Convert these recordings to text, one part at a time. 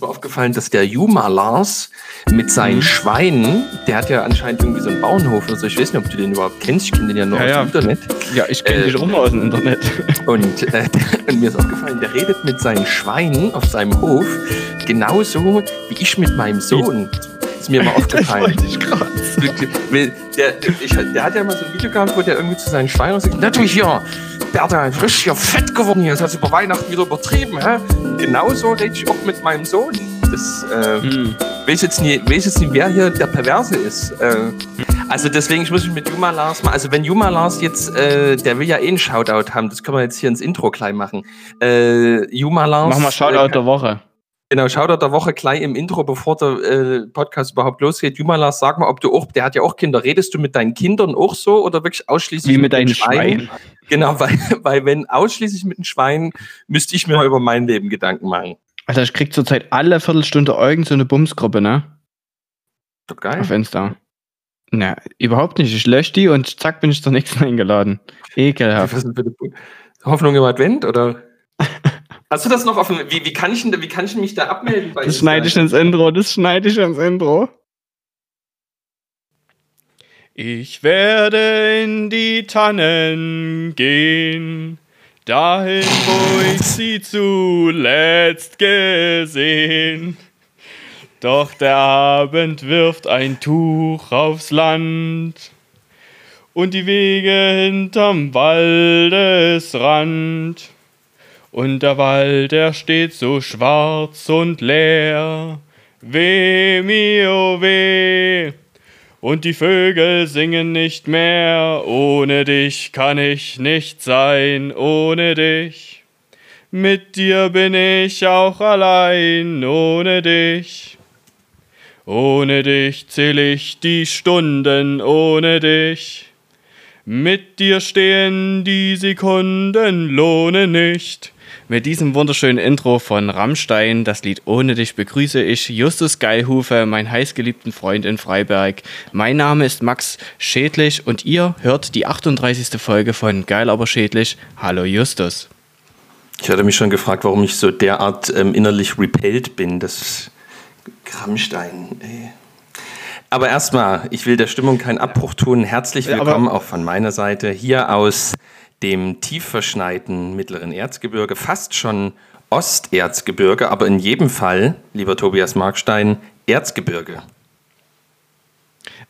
mir aufgefallen, dass der Juma Lars mit seinen. Schweinen, der hat ja anscheinend irgendwie so einen Bauernhof oder so. Ich weiß nicht, ob du den überhaupt kennst. Ich kenne den ja nur ja, aus dem Internet. Ja, ich kenne äh, dich auch nur aus dem Internet. Und, äh, und mir ist aufgefallen, der redet mit seinen Schweinen auf seinem Hof genauso wie ich mit meinem Sohn. Ist mir mal aufgefallen. Das ich gerade. Der, ich, der hat ja mal so ein Video gehabt, wo der irgendwie zu seinen Schweinen sagt, natürlich ja, Bertha, frisch hier fett geworden hier. Das hast du über Weihnachten wieder übertrieben. Hä? Genauso rede ich auch mit meinem Sohn. Das äh, hm. weiß, jetzt nie, weiß jetzt nicht, wer hier der Perverse ist. Äh, also deswegen, ich muss mich mit Juma Lars mal, also wenn Juma Lars jetzt, äh, der will ja eh einen Shoutout haben, das können wir jetzt hier ins Intro klein machen. Äh, Juma Lars. Machen wir Shoutout äh, der Woche. Genau, Shoutout der Woche gleich im Intro, bevor der äh, Podcast überhaupt losgeht. Jumalas, sag mal, ob du auch, der hat ja auch Kinder, redest du mit deinen Kindern auch so oder wirklich ausschließlich Wie mit, mit deinen Schweinen? Schwein? Genau, weil, weil wenn ausschließlich mit den Schweinen, müsste ich mir mal über mein Leben Gedanken machen. Alter, ich krieg zurzeit alle Viertelstunde irgend so eine Bumsgruppe, ne? Doch geil. Auf Insta. Na, überhaupt nicht. Ich lösche die und zack, bin ich zur nächsten eingeladen. Ekelhaft. Hoffnung im Advent, oder? Hast du das noch offen? Wie, wie, kann, ich, wie kann ich mich da abmelden? das schneide ich ins Intro, das schneide ich ins Intro. Ich werde in die Tannen gehen, dahin, wo ich sie zuletzt gesehen. Doch der Abend wirft ein Tuch aufs Land und die Wege hinterm Waldesrand und der Wald, der steht so schwarz und leer. Weh, mio, weh. Und die Vögel singen nicht mehr. Ohne dich kann ich nicht sein, ohne dich. Mit dir bin ich auch allein, ohne dich. Ohne dich zähl ich die Stunden, ohne dich. Mit dir stehen die Sekunden, lohne nicht. Mit diesem wunderschönen Intro von Rammstein, das Lied Ohne dich begrüße ich Justus Geilhufe, meinen heißgeliebten Freund in Freiberg. Mein Name ist Max Schädlich und ihr hört die 38. Folge von Geil aber Schädlich. Hallo Justus. Ich hatte mich schon gefragt, warum ich so derart ähm, innerlich repelled bin. Das Rammstein, ey. Aber erstmal, ich will der Stimmung keinen Abbruch tun. Herzlich willkommen auch von meiner Seite hier aus dem tief verschneiten mittleren Erzgebirge, fast schon Osterzgebirge, aber in jedem Fall, lieber Tobias Markstein, Erzgebirge.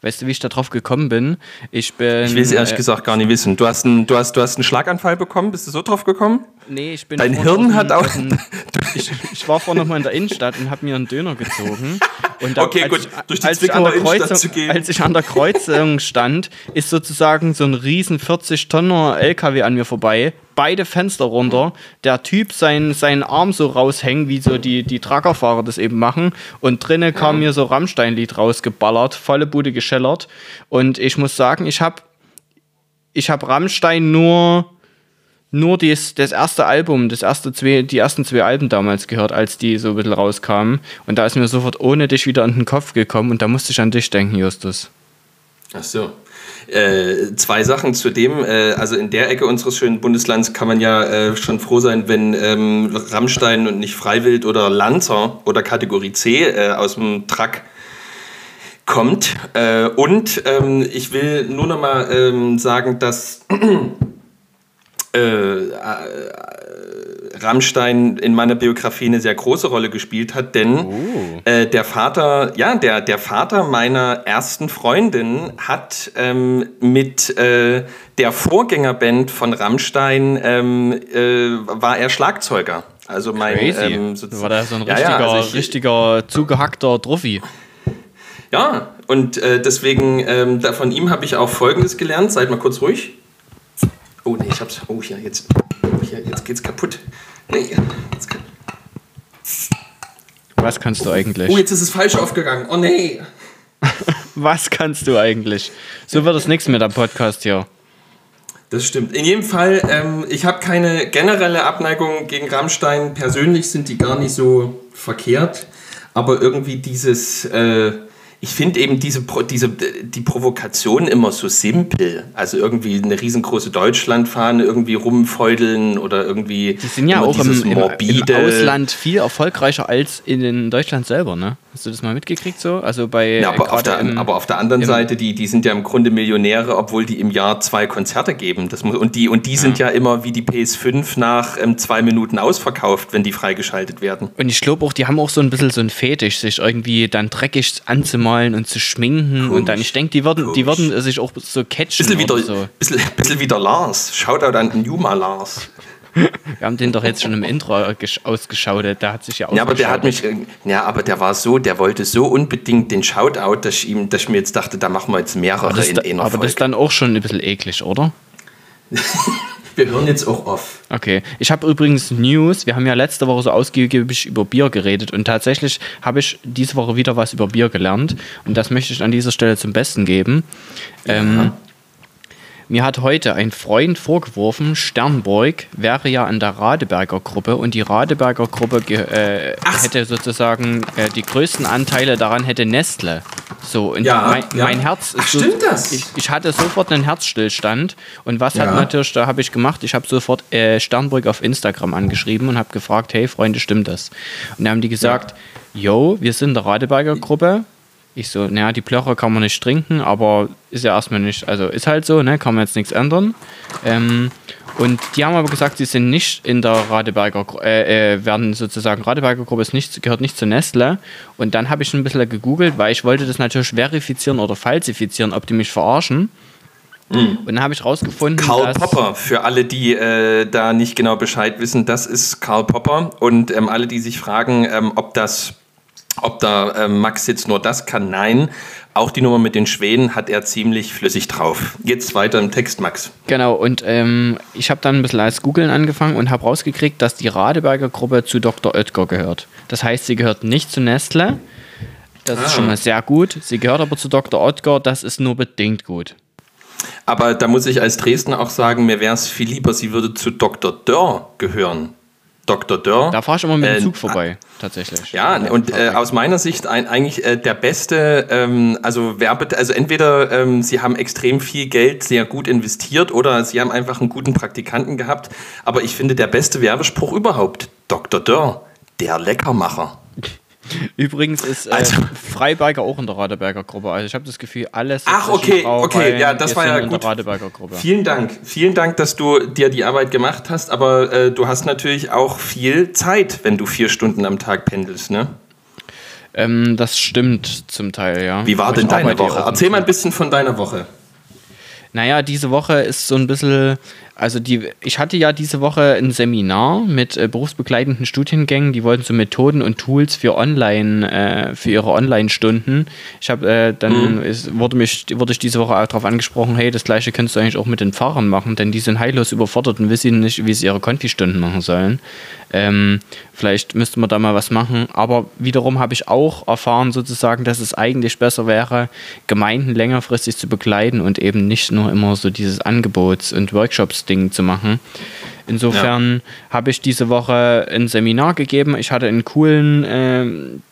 Weißt du, wie ich da drauf gekommen bin? Ich bin. Ich will es ehrlich äh, gesagt gar nicht wissen. Du hast, einen, du, hast, du hast einen Schlaganfall bekommen, bist du so drauf gekommen? Nee, ich bin. Dein Hirn hat auch. ich, ich, war vorhin noch mal in der Innenstadt und habe mir einen Döner gezogen. Und da, okay, gut, ich, durch die als, ich an der Kreuzung, als ich an der Kreuzung stand, ist sozusagen so ein riesen 40-Tonner LKW an mir vorbei, beide Fenster runter, der Typ seinen, seinen Arm so raushängen, wie so die, die Truckerfahrer das eben machen. Und drinnen kam mir so Rammstein-Lied rausgeballert, volle Bude geschellert. Und ich muss sagen, ich habe ich hab Rammstein nur nur dies, das erste Album, das erste zwei, die ersten zwei Alben damals gehört, als die so ein bisschen rauskamen. Und da ist mir sofort ohne dich wieder an den Kopf gekommen und da musste ich an dich denken, Justus. Ach so. Äh, zwei Sachen zu dem. Äh, also in der Ecke unseres schönen Bundeslands kann man ja äh, schon froh sein, wenn ähm, Rammstein und nicht Freiwild oder Lanzer oder Kategorie C äh, aus dem Truck kommt. Äh, und ähm, ich will nur noch mal ähm, sagen, dass äh, äh, Rammstein in meiner Biografie eine sehr große Rolle gespielt hat, denn oh. äh, der Vater, ja, der, der Vater meiner ersten Freundin hat ähm, mit äh, der Vorgängerband von Rammstein ähm, äh, war er Schlagzeuger. Also mein ähm, war da so ein richtiger, ja, ja, also ich, richtiger zugehackter Trophy. Ja, und äh, deswegen ähm, von ihm habe ich auch Folgendes gelernt. Seid mal kurz ruhig. Oh nee, ich hab's. Oh, hier, jetzt. Oh, hier, jetzt geht's kaputt. Nee, jetzt kann... Was kannst du eigentlich? Oh, jetzt ist es falsch aufgegangen. Oh nee. Was kannst du eigentlich? So wird das nichts mit dem Podcast hier. Das stimmt. In jedem Fall, ähm, ich habe keine generelle Abneigung gegen Rammstein. Persönlich sind die gar nicht so verkehrt. Aber irgendwie dieses, äh, ich finde eben diese, diese, die Provokation immer so simpel. Also irgendwie eine riesengroße Deutschlandfahne irgendwie rumfeudeln oder irgendwie. Die sind ja auch im, im, im, Ausland viel erfolgreicher als in Deutschland selber, ne? Hast du das mal mitgekriegt so? Also bei. Ja, aber, auf der, im, aber auf der anderen Seite, die, die sind ja im Grunde Millionäre, obwohl die im Jahr zwei Konzerte geben. Das muss, und die, und die sind ja. ja immer wie die PS5 nach ähm, zwei Minuten ausverkauft, wenn die freigeschaltet werden. Und ich glaube auch, die haben auch so ein bisschen so ein Fetisch, sich irgendwie dann dreckig anzumalen anzumalen und zu schminken. Komisch, und dann, ich denke, die würden, die würden sich auch so catchen. Bisschen wieder, so. bisschen, bisschen wieder Lars. Shoutout an Numa Lars. Wir haben den doch jetzt schon im Intro ausgeschaut. Der hat sich ja Ja, aber der hat mich. Äh, ja, aber der war so, der wollte so unbedingt den Shoutout, dass ich, ihm, dass ich mir jetzt dachte, da machen wir jetzt mehrere aber in einer Aber Folge. das ist dann auch schon ein bisschen eklig, oder? Wir hören jetzt auch auf. Okay. Ich habe übrigens News. Wir haben ja letzte Woche so ausgiebig über Bier geredet und tatsächlich habe ich diese Woche wieder was über Bier gelernt und das möchte ich an dieser Stelle zum Besten geben. Ja. Ähm, mir hat heute ein Freund vorgeworfen, Sternburg wäre ja an der Radeberger Gruppe und die Radeberger Gruppe äh, hätte sozusagen äh, die größten Anteile daran hätte Nestle. So, und ja, mein, ja. mein Herz ist Ach, so, stimmt das? Ich, ich, hatte sofort einen Herzstillstand und was ja. hat natürlich, da habe ich gemacht, ich habe sofort äh, Sternburg auf Instagram angeschrieben und habe gefragt, hey Freunde, stimmt das? Und da haben die gesagt, yo, wir sind der Radeberger Gruppe, ich so, naja, die Plöcher kann man nicht trinken, aber ist ja erstmal nicht, also ist halt so, ne, kann man jetzt nichts ändern. Ähm, und die haben aber gesagt, sie sind nicht in der Radeberger, äh, äh, werden sozusagen, Radeberger Gruppe ist nicht, gehört nicht zu Nestle. Und dann habe ich ein bisschen gegoogelt, weil ich wollte das natürlich verifizieren oder falsifizieren, ob die mich verarschen. Mhm. Und dann habe ich rausgefunden, Karl Popper, für alle, die äh, da nicht genau Bescheid wissen, das ist Karl Popper. Und ähm, alle, die sich fragen, ähm, ob das ob da äh, Max jetzt nur das kann, nein. Auch die Nummer mit den Schweden hat er ziemlich flüssig drauf. Jetzt weiter im Text, Max. Genau, und ähm, ich habe dann ein bisschen als Googeln angefangen und habe rausgekriegt, dass die Radeberger Gruppe zu Dr. Oetker gehört. Das heißt, sie gehört nicht zu Nestle. Das ah. ist schon mal sehr gut. Sie gehört aber zu Dr. Oetker. Das ist nur bedingt gut. Aber da muss ich als Dresdner auch sagen, mir wäre es viel lieber, sie würde zu Dr. Dörr gehören. Dr. Dörr. Da fahre ich immer mit dem äh, Zug vorbei, tatsächlich. Ja, und äh, aus meiner Sicht ein, eigentlich äh, der beste, ähm, also Werbe, also entweder ähm, sie haben extrem viel Geld sehr gut investiert oder sie haben einfach einen guten Praktikanten gehabt. Aber ich finde der beste Werbespruch überhaupt, Dr. Dörr, der Leckermacher. Übrigens ist äh, also, Freiberger auch in der Radeberger Gruppe. Also ich habe das Gefühl, alles. Ach, okay, okay, ja, das war ja gut. Vielen Dank, vielen Dank, dass du dir die Arbeit gemacht hast. Aber äh, du hast natürlich auch viel Zeit, wenn du vier Stunden am Tag pendelst, ne? Ähm, das stimmt zum Teil, ja. Wie war Aber denn deine Woche? Erzähl mal ein bisschen von deiner Woche. Naja, diese Woche ist so ein bisschen, also die, ich hatte ja diese Woche ein Seminar mit äh, berufsbegleitenden Studiengängen, die wollten so Methoden und Tools für Online, äh, für ihre Online-Stunden. Ich habe äh, dann mhm. ist, wurde mich wurde ich diese Woche auch darauf angesprochen, hey, das gleiche könntest du eigentlich auch mit den Fahrern machen, denn die sind heillos überfordert und wissen nicht, wie sie ihre Konfi-Stunden machen sollen. Ähm, vielleicht müsste man da mal was machen. Aber wiederum habe ich auch erfahren, sozusagen, dass es eigentlich besser wäre, Gemeinden längerfristig zu begleiten und eben nicht nur immer so dieses Angebots- und Workshops-Ding zu machen. Insofern ja. habe ich diese Woche ein Seminar gegeben. Ich hatte einen coolen äh,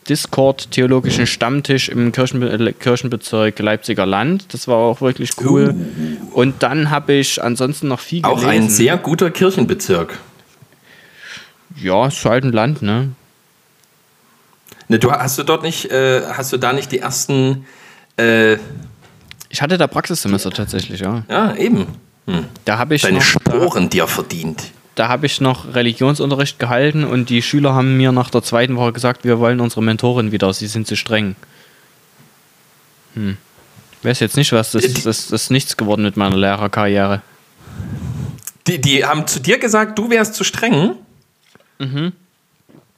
Discord-theologischen Stammtisch im Kirchenbe Kirchenbezirk Leipziger Land. Das war auch wirklich cool. Uh. Und dann habe ich ansonsten noch viel gelesen. Auch ein sehr guter Kirchenbezirk. Ja, ist halt ein Land, ne? Ne, du hast du dort nicht, äh, hast du da nicht die ersten. Äh, ich hatte da Praxissemester tatsächlich, ja. Ja, eben. Hm. Da habe ich deine noch, Sporen da, dir verdient. Da habe ich noch Religionsunterricht gehalten und die Schüler haben mir nach der zweiten Woche gesagt, wir wollen unsere Mentorin wieder, sie sind zu streng. Hm. Ich weiß jetzt nicht, was das, das, das ist nichts geworden mit meiner Lehrerkarriere. Die, die haben zu dir gesagt, du wärst zu streng? Mhm.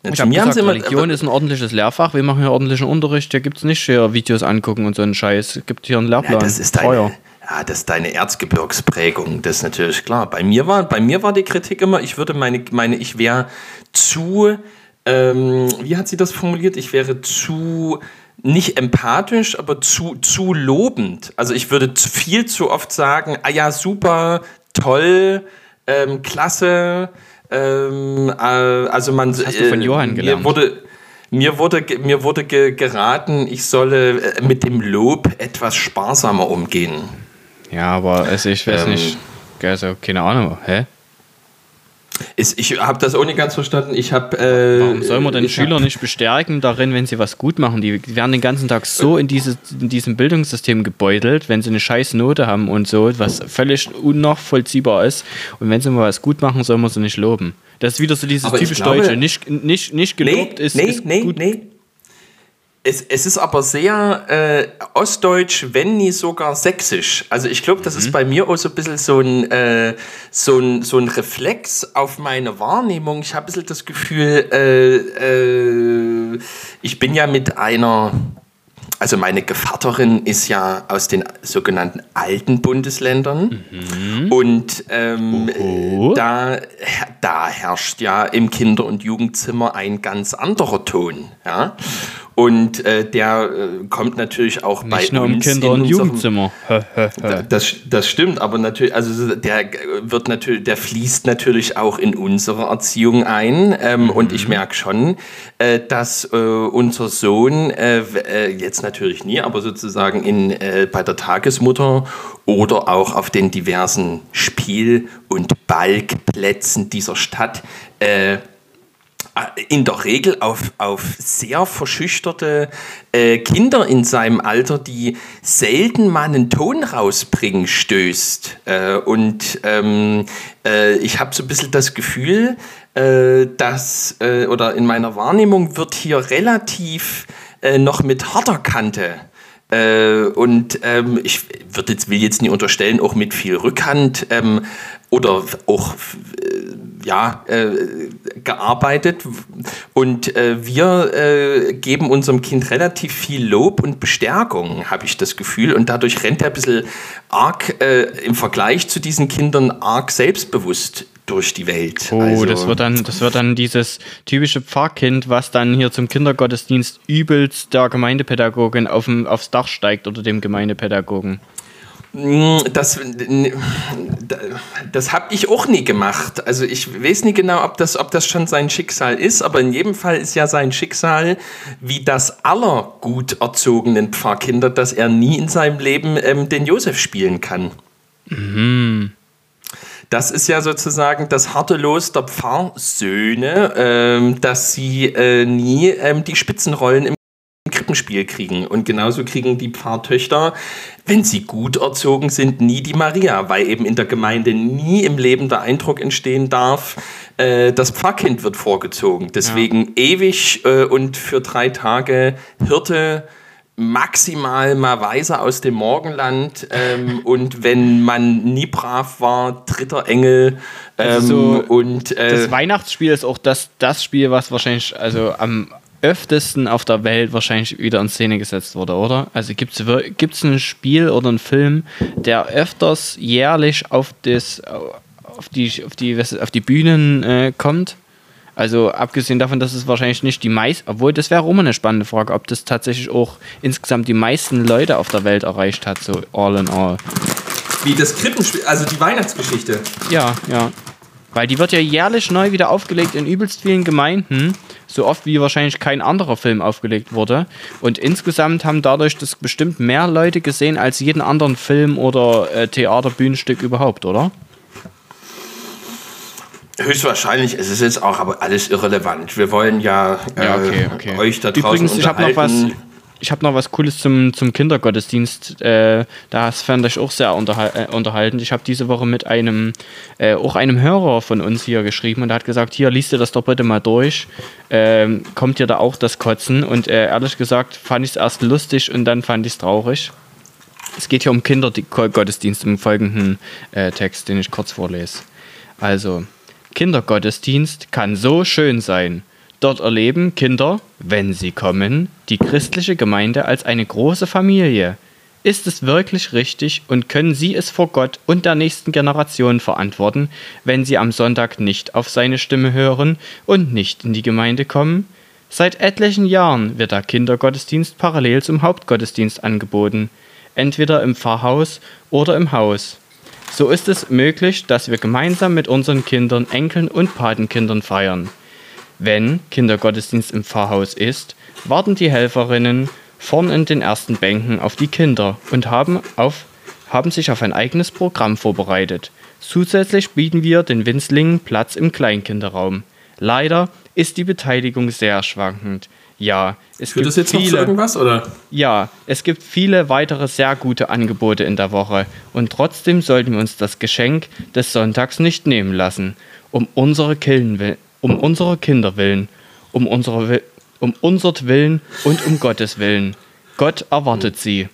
Ja, ich habe gesagt, immer, Religion ist ein ordentliches Lehrfach. Wir machen hier ordentlichen Unterricht. Hier gibt es nicht hier Videos angucken und so einen Scheiß. Es gibt hier einen Lehrplan. Ja, das ist deine, ja, das ist deine Erzgebirgsprägung. Das ist natürlich klar. Bei mir war, bei mir war die Kritik immer, ich würde meine, meine ich wäre zu, ähm, wie hat sie das formuliert? Ich wäre zu nicht empathisch, aber zu, zu lobend. Also ich würde viel zu oft sagen, ah ja, super, toll, ähm, klasse, ähm, äh, also man. Was hast du von äh, Johann gelernt? Wurde, Mir wurde, mir wurde ge geraten, ich solle äh, mit dem Lob etwas sparsamer umgehen. Ja, aber also ich weiß ähm, nicht. Also, keine Ahnung. Hä? Ist, ich habe das auch nicht ganz verstanden. Ich hab, äh, Warum soll man denn Schüler nicht bestärken darin, wenn sie was gut machen? Die werden den ganzen Tag so in, diese, in diesem Bildungssystem gebeutelt, wenn sie eine scheiß Note haben und so, was völlig unnachvollziehbar ist. Und wenn sie mal was gut machen, soll man sie nicht loben. Das ist wieder so dieses typisch glaube, Deutsche. Nicht, nicht, nicht gelobt nee, ist, nee, ist nee, gut. Nee. Es, es ist aber sehr äh, ostdeutsch, wenn nie sogar sächsisch. Also ich glaube, das mhm. ist bei mir auch so ein bisschen so ein, äh, so ein, so ein Reflex auf meine Wahrnehmung. Ich habe ein bisschen das Gefühl, äh, äh, ich bin ja mit einer also meine Gevatterin ist ja aus den sogenannten alten Bundesländern mhm. und ähm, da, da herrscht ja im Kinder- und Jugendzimmer ein ganz anderer Ton. Ja? Und äh, der äh, kommt natürlich auch Nicht bei nur uns im Kinder- und Jugendzimmer. das, das stimmt, aber natürlich, also der wird natürlich, der fließt natürlich auch in unsere Erziehung ein. Ähm, mhm. Und ich merke schon, äh, dass äh, unser Sohn äh, äh, jetzt natürlich nie, aber sozusagen in, bei der Tagesmutter oder auch auf den diversen Spiel- und Balgplätzen dieser Stadt in der Regel auf, auf sehr verschüchterte äh, Kinder in seinem Alter, die selten mal einen Ton rausbringen, stößt. Äh, und ähm, äh, ich habe so ein bisschen das Gefühl, äh, dass, äh, oder in meiner Wahrnehmung wird hier relativ äh, noch mit harter Kante und ähm, ich jetzt, will jetzt nicht unterstellen, auch mit viel Rückhand ähm, oder auch ja, äh, gearbeitet und äh, wir äh, geben unserem Kind relativ viel Lob und Bestärkung, habe ich das Gefühl. Und dadurch rennt er ein bisschen arg äh, im Vergleich zu diesen Kindern arg selbstbewusst durch die Welt. Oh, also, das, wird dann, das wird dann dieses typische Pfarrkind, was dann hier zum Kindergottesdienst übelst der Gemeindepädagogin auf aufs Dach steigt oder dem Gemeindepädagogen. Das, das habe ich auch nie gemacht. Also ich weiß nicht genau, ob das, ob das schon sein Schicksal ist, aber in jedem Fall ist ja sein Schicksal wie das aller gut erzogenen Pfarrkinder, dass er nie in seinem Leben ähm, den Josef spielen kann. Mhm. Das ist ja sozusagen das harte Los der Pfarrsöhne, ähm, dass sie äh, nie ähm, die Spitzenrollen im Krippenspiel kriegen. Und genauso kriegen die Pfarrtöchter, wenn sie gut erzogen sind, nie die Maria, weil eben in der Gemeinde nie im Leben der Eindruck entstehen darf, äh, das Pfarrkind wird vorgezogen. Deswegen ja. ewig äh, und für drei Tage Hirte maximal mal Weise aus dem Morgenland ähm, und wenn man nie brav war, dritter Engel ähm, also so, und äh, das Weihnachtsspiel ist auch das, das Spiel, was wahrscheinlich also am öftesten auf der Welt wahrscheinlich wieder in Szene gesetzt wurde, oder? Also gibt es ein Spiel oder einen Film, der öfters jährlich auf, das, auf, die, auf, die, auf die Bühnen äh, kommt? Also abgesehen davon, dass es wahrscheinlich nicht die meisten, obwohl das wäre auch immer eine spannende Frage, ob das tatsächlich auch insgesamt die meisten Leute auf der Welt erreicht hat, so all in all. Wie das Krippenspiel, also die Weihnachtsgeschichte. Ja, ja. Weil die wird ja jährlich neu wieder aufgelegt in übelst vielen Gemeinden so oft wie wahrscheinlich kein anderer Film aufgelegt wurde. Und insgesamt haben dadurch das bestimmt mehr Leute gesehen als jeden anderen Film oder äh, Theaterbühnenstück überhaupt, oder? Höchstwahrscheinlich, es ist jetzt auch aber alles irrelevant. Wir wollen ja, äh, ja okay, okay. euch da draußen Übrigens, ich habe noch was ich habe noch was Cooles zum, zum Kindergottesdienst. Äh, das fand ich auch sehr unterhal äh, unterhaltend. Ich habe diese Woche mit einem, äh, auch einem Hörer von uns hier geschrieben und der hat gesagt, hier, liest dir das doch bitte mal durch. Ähm, kommt dir da auch das Kotzen? Und äh, ehrlich gesagt fand ich es erst lustig und dann fand ich es traurig. Es geht hier um Kindergottesdienst im folgenden äh, Text, den ich kurz vorlese. Also, Kindergottesdienst kann so schön sein. Dort erleben Kinder, wenn sie kommen, die christliche Gemeinde als eine große Familie. Ist es wirklich richtig und können Sie es vor Gott und der nächsten Generation verantworten, wenn Sie am Sonntag nicht auf seine Stimme hören und nicht in die Gemeinde kommen? Seit etlichen Jahren wird der Kindergottesdienst parallel zum Hauptgottesdienst angeboten, entweder im Pfarrhaus oder im Haus. So ist es möglich, dass wir gemeinsam mit unseren Kindern, Enkeln und Patenkindern feiern. Wenn Kindergottesdienst im Pfarrhaus ist, warten die Helferinnen vorn in den ersten Bänken auf die Kinder und haben, auf, haben sich auf ein eigenes Programm vorbereitet. Zusätzlich bieten wir den Winzlingen Platz im Kleinkinderraum. Leider ist die Beteiligung sehr schwankend. Ja, es Führt gibt das jetzt noch zu viele, irgendwas, oder? ja, es gibt viele weitere sehr gute Angebote in der Woche und trotzdem sollten wir uns das Geschenk des Sonntags nicht nehmen lassen. Um unsere, Killen, um unsere Kinder willen, um unsere, Wi- um unsert Willen und um Gottes Willen. Gott erwartet sie.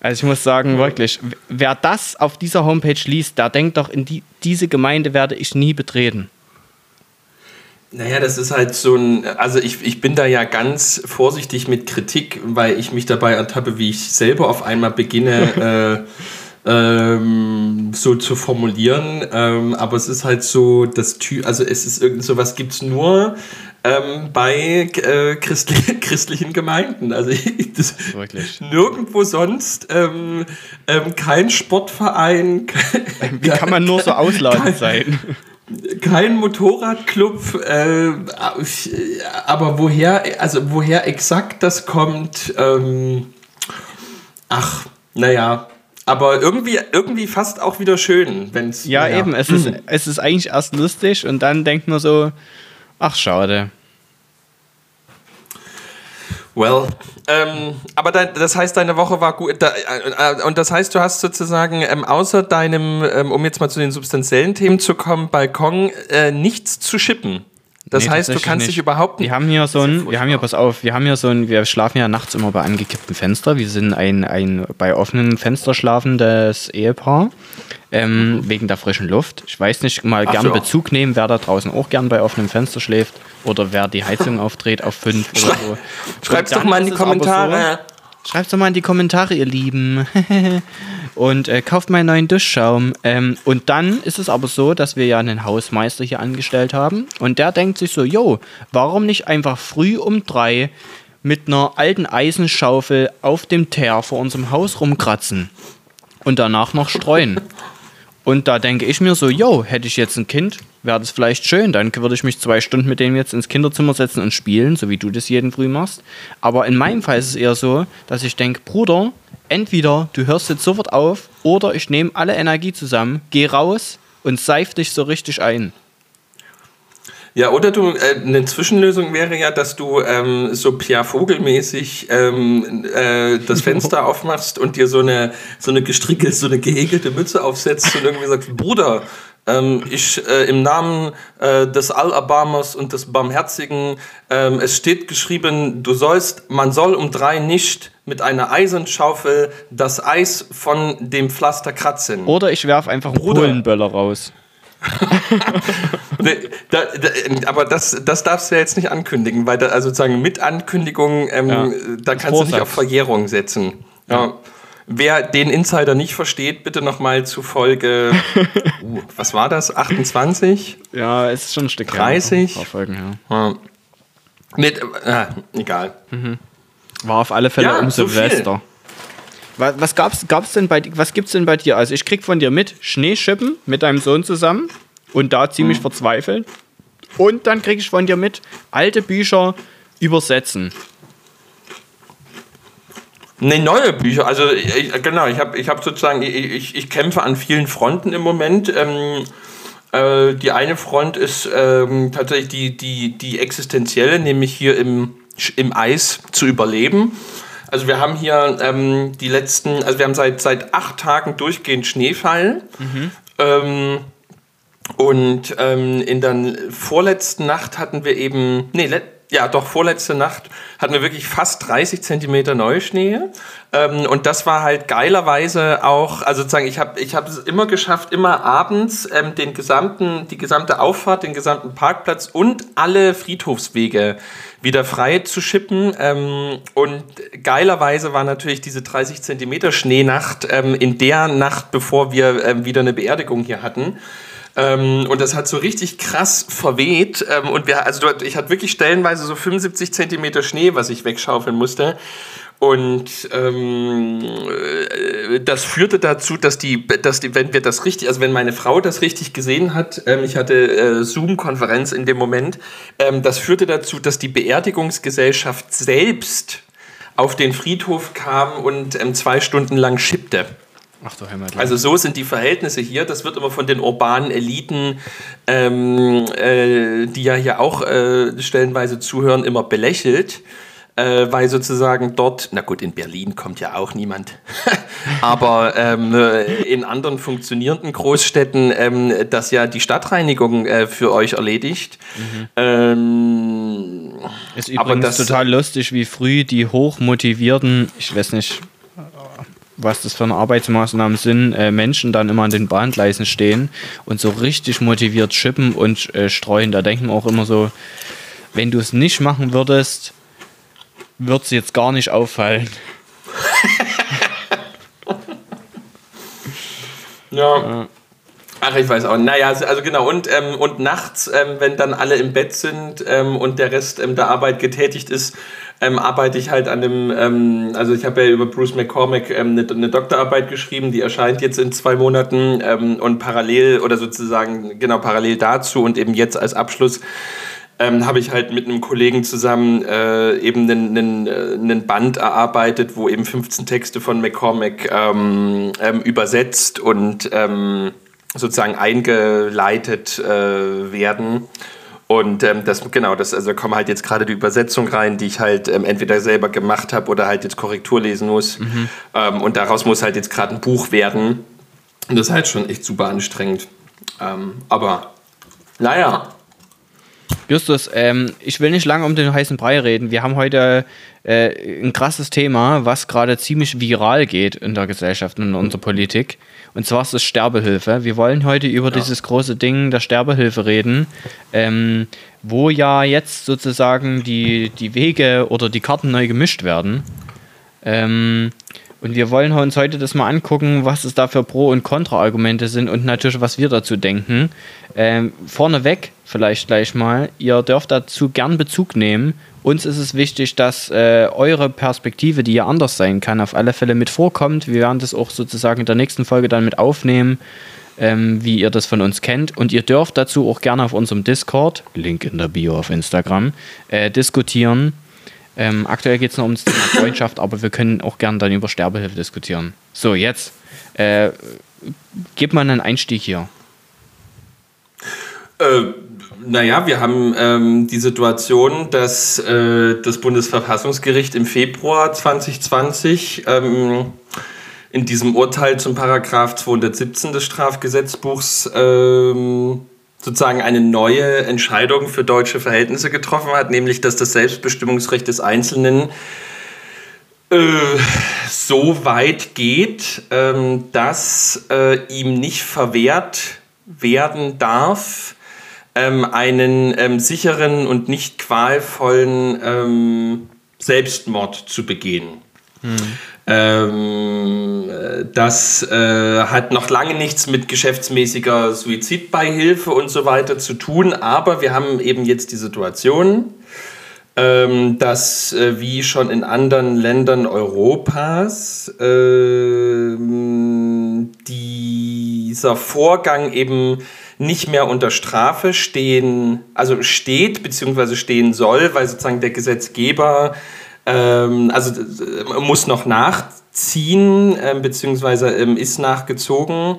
Also ich muss sagen, wirklich, wer das auf dieser Homepage liest, der denkt doch, in die, diese Gemeinde werde ich nie betreten. Naja, das ist halt so ein, also ich, ich bin da ja ganz vorsichtig mit Kritik, weil ich mich dabei ertappe, wie ich selber auf einmal beginne, äh, ähm, so zu formulieren. Ähm, aber es ist halt so, das Ty also es ist irgend sowas gibt es nur ähm, bei äh, christli christlichen Gemeinden. Also das, Wirklich. nirgendwo sonst, ähm, ähm, kein Sportverein, Wie kann man nur so ausladend sein? kein Motorradclub, äh, aber woher, also woher exakt das kommt, ähm, ach, naja, aber irgendwie, irgendwie fast auch wieder schön, wenn es. Ja, naja. eben, es ist, es ist eigentlich erst lustig und dann denkt man so, ach schade. Well, ähm, aber dein, das heißt, deine Woche war gut. Da, äh, und das heißt, du hast sozusagen ähm, außer deinem, ähm, um jetzt mal zu den substanziellen Themen zu kommen, Balkon äh, nichts zu schippen. Das Nee, heißt, du kannst nicht. dich überhaupt Wir haben hier so ein, wir haben hier, pass auf, wir haben hier so ein, wir schlafen ja nachts immer bei angekipptem Fenster. Wir sind ein, ein bei offenen Fenster schlafendes Ehepaar. Ähm, wegen der frischen Luft. Ich weiß nicht, mal Ach gern so. Bezug nehmen, wer da draußen auch gern bei offenem Fenster schläft oder wer die Heizung aufdreht auf 5 oder so. Schreib's doch mal in die Kommentare. So, Schreibt's doch mal in die Kommentare, ihr Lieben. und äh, kauft meinen neuen Duschschaum. Ähm, und dann ist es aber so, dass wir ja einen Hausmeister hier angestellt haben. Und der denkt sich so, yo, warum nicht einfach früh um drei mit einer alten Eisenschaufel auf dem Teer vor unserem Haus rumkratzen und danach noch streuen. Und da denke ich mir so, yo, hätte ich jetzt ein Kind, wäre das vielleicht schön. Dann würde ich mich zwei Stunden mit dem jetzt ins Kinderzimmer setzen und spielen, so wie du das jeden früh machst. Aber in meinem Fall ist es eher so, dass ich denke, Bruder, entweder du hörst jetzt sofort auf oder ich nehme alle Energie zusammen, geh raus und seif dich so richtig ein. Ja, oder du, äh, eine Zwischenlösung wäre ja, dass du ähm, so Pierre Vogelmäßig ähm, äh, das Fenster aufmachst und dir so eine, so eine gestrickelte, so eine gehäkelte Mütze aufsetzt und irgendwie sagst, Bruder, ähm, ich äh, im Namen äh, des Allerbarmers und des Barmherzigen, ähm, es steht geschrieben, du sollst, man soll um drei nicht mit einer Eisenschaufel das Eis von dem Pflaster kratzen. Oder ich werfe einfach einen Bruder. Raus. Nee, da, da, aber das, das darfst du ja jetzt nicht ankündigen, weil da, also sozusagen mit Ankündigung, ähm, Ja, da kannst du nicht Vorsatz. auf Verjährung setzen. Ja. Wer den Insider nicht versteht, bitte nochmal zu Folge, uh, was war das, 28? Ja, es ist schon ein Stück her. 30? Ein paar Folgen, ja. Ja. Mit, äh, egal. War auf alle Fälle Ja, um so. Silvester. Was, was gab's, gab's denn bei, was gibt's denn bei dir? Also ich krieg von dir mit Schneeschippen mit deinem Sohn zusammen und da ziemlich verzweifeln. Und dann krieg ich von dir mit alte Bücher übersetzen. Ne, neue Bücher. Also ich, genau, ich habe ich hab sozusagen, ich, ich, kämpfe an vielen Fronten im Moment. Ähm, äh, die eine Front ist ähm, tatsächlich die, die, die existenzielle, nämlich hier im, im Eis zu überleben. Also wir haben hier ähm, die letzten, also wir haben seit, seit acht Tagen durchgehend Schneefall. Ähm, und ähm, in der vorletzten Nacht hatten wir eben, nee, ja doch, vorletzte Nacht hatten wir wirklich fast 30 Zentimeter Neuschnee. Ähm, und das war halt geilerweise auch, also sozusagen, ich habe ich hab es immer geschafft, immer abends ähm, den gesamten, die gesamte Auffahrt, den gesamten Parkplatz und alle Friedhofswege wieder frei zu schippen. Ähm, und geilerweise war natürlich diese 30 Zentimeter Schneenacht ähm, in der Nacht, bevor wir ähm, wieder eine Beerdigung hier hatten. Ähm, und das hat so richtig krass verweht. Ähm, und wir, also dort, ich hatte wirklich stellenweise so 75 Zentimeter Schnee, was ich wegschaufeln musste. Und ähm, äh, das führte dazu, dass die, dass die, wenn wir das richtig, also wenn meine Frau das richtig gesehen hat, ähm, ich hatte äh, Zoom-Konferenz in dem Moment, ähm, das führte dazu, dass die Beerdigungsgesellschaft selbst auf den Friedhof kam und ähm, zwei Stunden lang schippte. Ach du Heimat. Also so sind die Verhältnisse hier. Das wird immer von den urbanen Eliten, ähm, äh, die ja hier auch äh, stellenweise zuhören, immer belächelt äh, weil sozusagen dort, na gut, in Berlin kommt ja auch niemand, aber ähm, in anderen funktionierenden Großstädten ähm, das ja die Stadtreinigung äh, für euch erledigt. Mhm. Ähm, ist übrigens das, total lustig, wie früh die hochmotivierten, ich weiß nicht, was das für eine Arbeitsmaßnahmen sind, äh, Menschen dann immer an den Bahngleisen stehen und so richtig motiviert schippen und äh, streuen. Da denken wir auch immer so, wenn du es nicht machen würdest, wird es jetzt gar nicht auffallen. ja. ja. Ach, ich weiß auch. Naja, also genau. Und, ähm, und nachts, ähm, wenn dann alle im Bett sind ähm, und der Rest ähm, der Arbeit getätigt ist, ähm, arbeite ich halt an dem, ähm, also ich habe ja über Bruce McCormack eine, eine, Doktorarbeit geschrieben, die erscheint jetzt in zwei Monaten und parallel oder sozusagen genau parallel dazu und eben jetzt als Abschluss ähm, habe ich halt mit einem Kollegen zusammen äh, eben einen, äh, Band erarbeitet, wo eben 15 Texte von McCormack ähm, ähm, übersetzt und sozusagen eingeleitet äh, werden. Und ähm, das, genau, das, also kommen halt jetzt gerade die Übersetzung rein, die ich halt ähm, entweder selber gemacht habe oder halt jetzt Korrektur lesen muss. Mhm. Ähm, und daraus muss halt jetzt gerade ein Buch werden. Und das ist halt schon echt super anstrengend. Ähm, aber naja, Justus, ähm, ich will nicht lange um den heißen Brei reden. Wir haben heute äh, ein krasses Thema, was gerade ziemlich viral geht in der Gesellschaft und in unserer Politik. Und zwar ist es Sterbehilfe. Wir wollen heute über ja. dieses große Ding der Sterbehilfe reden, ähm, wo ja jetzt sozusagen die, die Wege oder die Karten neu gemischt werden. Ähm, und wir wollen uns heute das mal angucken, was es da für Pro- und Kontra-Argumente sind und natürlich, was wir dazu denken. Ähm, vorneweg vielleicht gleich mal, ihr dürft dazu gern Bezug nehmen. Uns ist es wichtig, dass äh, eure Perspektive, die ja anders sein kann, auf alle Fälle mit vorkommt. Wir werden das auch sozusagen in der nächsten Folge dann mit aufnehmen, ähm, wie ihr das von uns kennt. Und ihr dürft dazu auch gerne auf unserem Discord, Link in der Bio auf Instagram, äh, diskutieren ähm, aktuell geht es noch ums Thema Freundschaft, aber wir können auch gerne dann über Sterbehilfe diskutieren. So, jetzt äh, gib mal einen Einstieg hier. Äh, naja, wir haben ähm, die Situation, dass äh, das Bundesverfassungsgericht im Februar 2020 ähm, in diesem Urteil zum Paragraph 217 des Strafgesetzbuchs ähm, sozusagen eine neue Entscheidung für deutsche Verhältnisse getroffen hat, nämlich dass das Selbstbestimmungsrecht des Einzelnen äh, so weit geht, ähm, dass äh, ihm nicht verwehrt werden darf, ähm, einen ähm, sicheren und nicht qualvollen ähm, Selbstmord zu begehen. Hm. Ähm, das äh, hat noch lange nichts mit geschäftsmäßiger Suizidbeihilfe und so weiter zu tun, aber wir haben eben jetzt die Situation, ähm, dass äh, wie schon in anderen Ländern Europas äh, dieser Vorgang eben nicht mehr unter Strafe stehen, also steht bzw. stehen soll, weil sozusagen der Gesetzgeber ähm, also muss noch nachziehen, äh, beziehungsweise ähm, ist nachgezogen.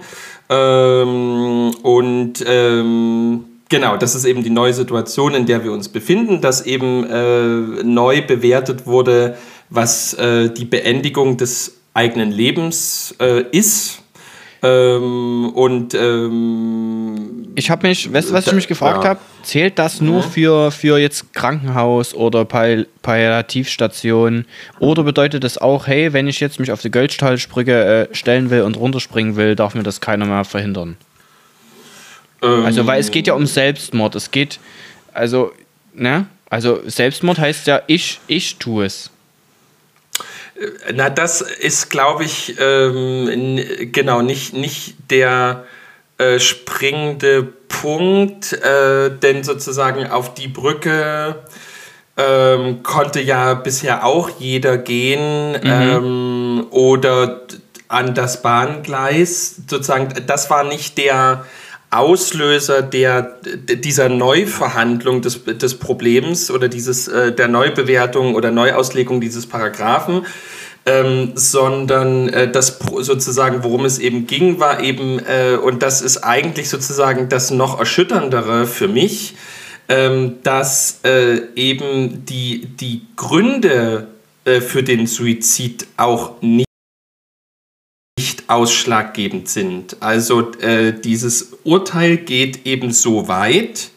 Ähm, und ähm, genau, das ist eben die neue Situation, in der wir uns befinden, dass eben äh, neu bewertet wurde, was äh, die Beendigung des eigenen Lebens äh, ist. Ähm, und ähm, ich habe mich, weißt du, was ich mich gefragt ja. habe? Zählt das nur ja. für, für jetzt Krankenhaus oder Pal Palliativstation? Oder bedeutet das auch, hey, wenn ich jetzt mich auf die Goldstahlsprüche äh, stellen will und runterspringen will, darf mir das keiner mehr verhindern? Ähm, also, weil es geht ja um Selbstmord. Es geht, also, ne? Also Selbstmord heißt ja, ich, ich tue es. Na, das ist, glaube ich, ähm, genau nicht, nicht der äh, springende Punkt, äh, denn sozusagen auf die Brücke ähm, konnte ja bisher auch jeder gehen mhm. ähm, oder an das Bahngleis. Sozusagen, das war nicht der Auslöser der, dieser Neuverhandlung des, des Problems oder dieses, äh, der Neubewertung oder Neuauslegung dieses Paragraphen, ähm, sondern äh, das sozusagen, worum es eben ging, war eben, äh, und das ist eigentlich sozusagen das noch erschütterndere für mich, ähm, dass äh, eben die, die Gründe äh, für den Suizid auch nicht ausschlaggebend sind. Also äh, dieses Urteil geht eben so weit,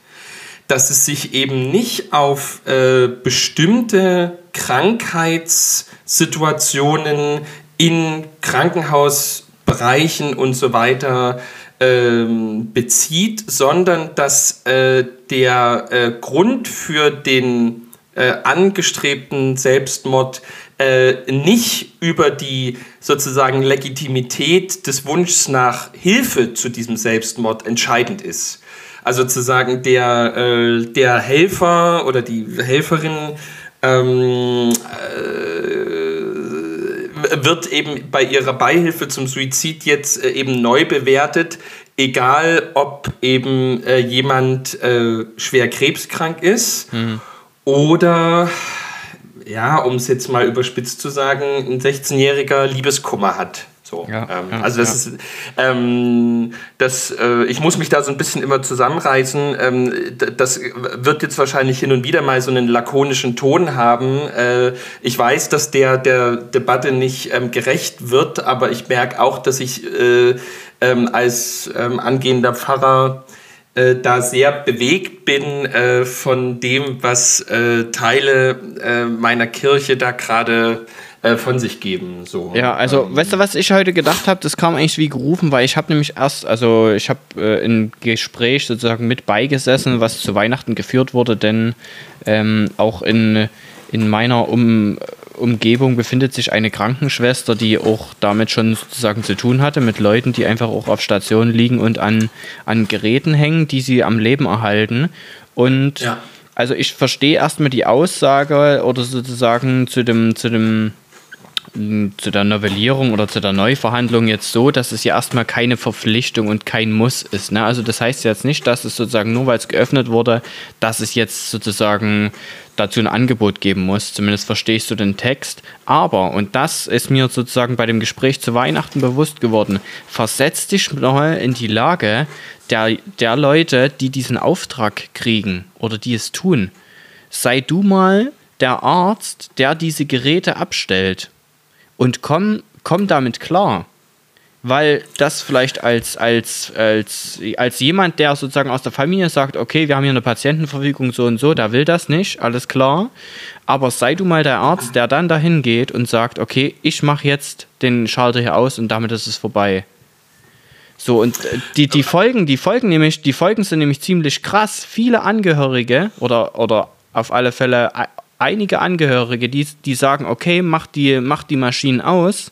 dass es sich eben nicht auf äh, bestimmte Krankheitssituationen in Krankenhausbereichen und so weiter ähm, bezieht, sondern dass äh, der äh, Grund für den äh, angestrebten Selbstmord äh, nicht über die sozusagen Legitimität des Wunschs nach Hilfe zu diesem Selbstmord entscheidend ist. Also zu sagen, der, äh, der Helfer oder die Helferin ähm, äh, wird eben bei ihrer Beihilfe zum Suizid jetzt äh, eben neu bewertet, egal ob eben äh, jemand schwer krebskrank ist mhm. oder ja, um es jetzt mal überspitzt zu sagen, ein 16-jähriger Liebeskummer hat. So, ja, ähm, ja, also das ja. ist, ähm, das, äh, ich muss mich da so ein bisschen immer zusammenreißen. Ähm, das wird jetzt wahrscheinlich hin und wieder mal so einen lakonischen Ton haben. Äh, ich weiß, dass der der Debatte nicht ähm, gerecht wird, aber ich merke auch, dass ich äh, ähm, als ähm, angehender Pfarrer äh, da sehr bewegt bin äh, von dem, was äh, Teile äh, meiner Kirche da gerade äh, von sich geben. So. Ja, also ähm, weißt du, was ich heute gedacht habe? Das kam eigentlich wie gerufen, weil ich habe nämlich erst, also ich habe äh, ein Gespräch sozusagen mit beigesessen, was zu Weihnachten geführt wurde, denn ähm, auch in, in meiner um Umgebung befindet sich eine Krankenschwester, die auch damit schon sozusagen zu tun hatte, mit Leuten, die einfach auch auf Stationen liegen und an, an Geräten hängen, die sie am Leben erhalten. Und ja. also ich verstehe erstmal die Aussage oder sozusagen zu dem, zu dem zu der Novellierung oder zu der Neuverhandlung jetzt so, dass es ja erstmal keine Verpflichtung und kein Muss ist. Ne? Also das heißt jetzt nicht, dass es sozusagen nur weil es geöffnet wurde, dass es jetzt sozusagen dazu ein Angebot geben muss. Zumindest verstehst du den Text. Aber, und das ist mir sozusagen bei dem Gespräch zu Weihnachten bewusst geworden, versetz dich mal in die Lage der, der Leute, die diesen Auftrag kriegen oder die es tun. Sei du mal der Arzt, der diese Geräte abstellt und komm, komm damit klar. Weil das vielleicht als, als, als, als jemand, der sozusagen aus der Familie sagt, okay, wir haben hier eine Patientenverfügung so und so, der will das nicht, alles klar. Aber sei du mal der Arzt, der dann dahin geht und sagt, okay, ich mache jetzt den Schalter hier aus und damit ist es vorbei. So, und äh, die, die Folgen, die Folgen nämlich, die Folgen sind nämlich ziemlich krass. Viele Angehörige oder, oder auf alle Fälle einige Angehörige, die, die sagen, okay, mach die, mach die Maschinen aus,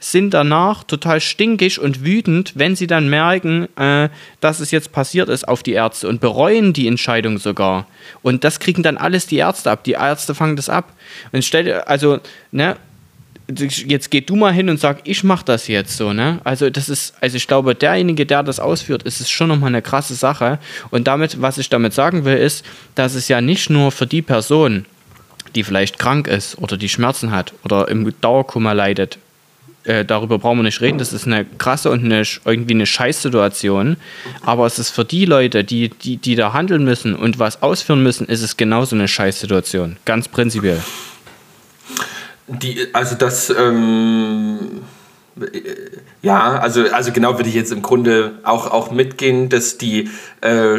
sind danach total stinkig und wütend, wenn sie dann merken, äh, dass es jetzt passiert ist auf die Ärzte und bereuen die Entscheidung sogar. Und das kriegen dann alles die Ärzte ab. Die Ärzte fangen das ab. Und stell also, ne, jetzt geh du mal hin und sag, ich mach das jetzt so, ne? Also das ist, also ich glaube, derjenige, der das ausführt, ist es schon nochmal eine krasse Sache. Und damit, was ich damit sagen will, ist, dass es ja nicht nur für die Person, die vielleicht krank ist oder die Schmerzen hat oder im Dauerkummer leidet, äh, darüber brauchen wir nicht reden. Das ist eine krasse und eine, irgendwie eine Scheißsituation. Aber es ist für die Leute, die, die, die da handeln müssen und was ausführen müssen, ist es genauso eine Scheißsituation. Ganz prinzipiell. Die, also das, ähm, ja, also, also genau würde ich jetzt im Grunde auch, auch mitgehen, dass die, äh,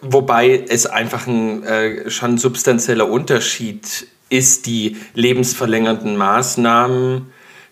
wobei es einfach ein äh, schon substanzieller Unterschied ist, die lebensverlängernden Maßnahmen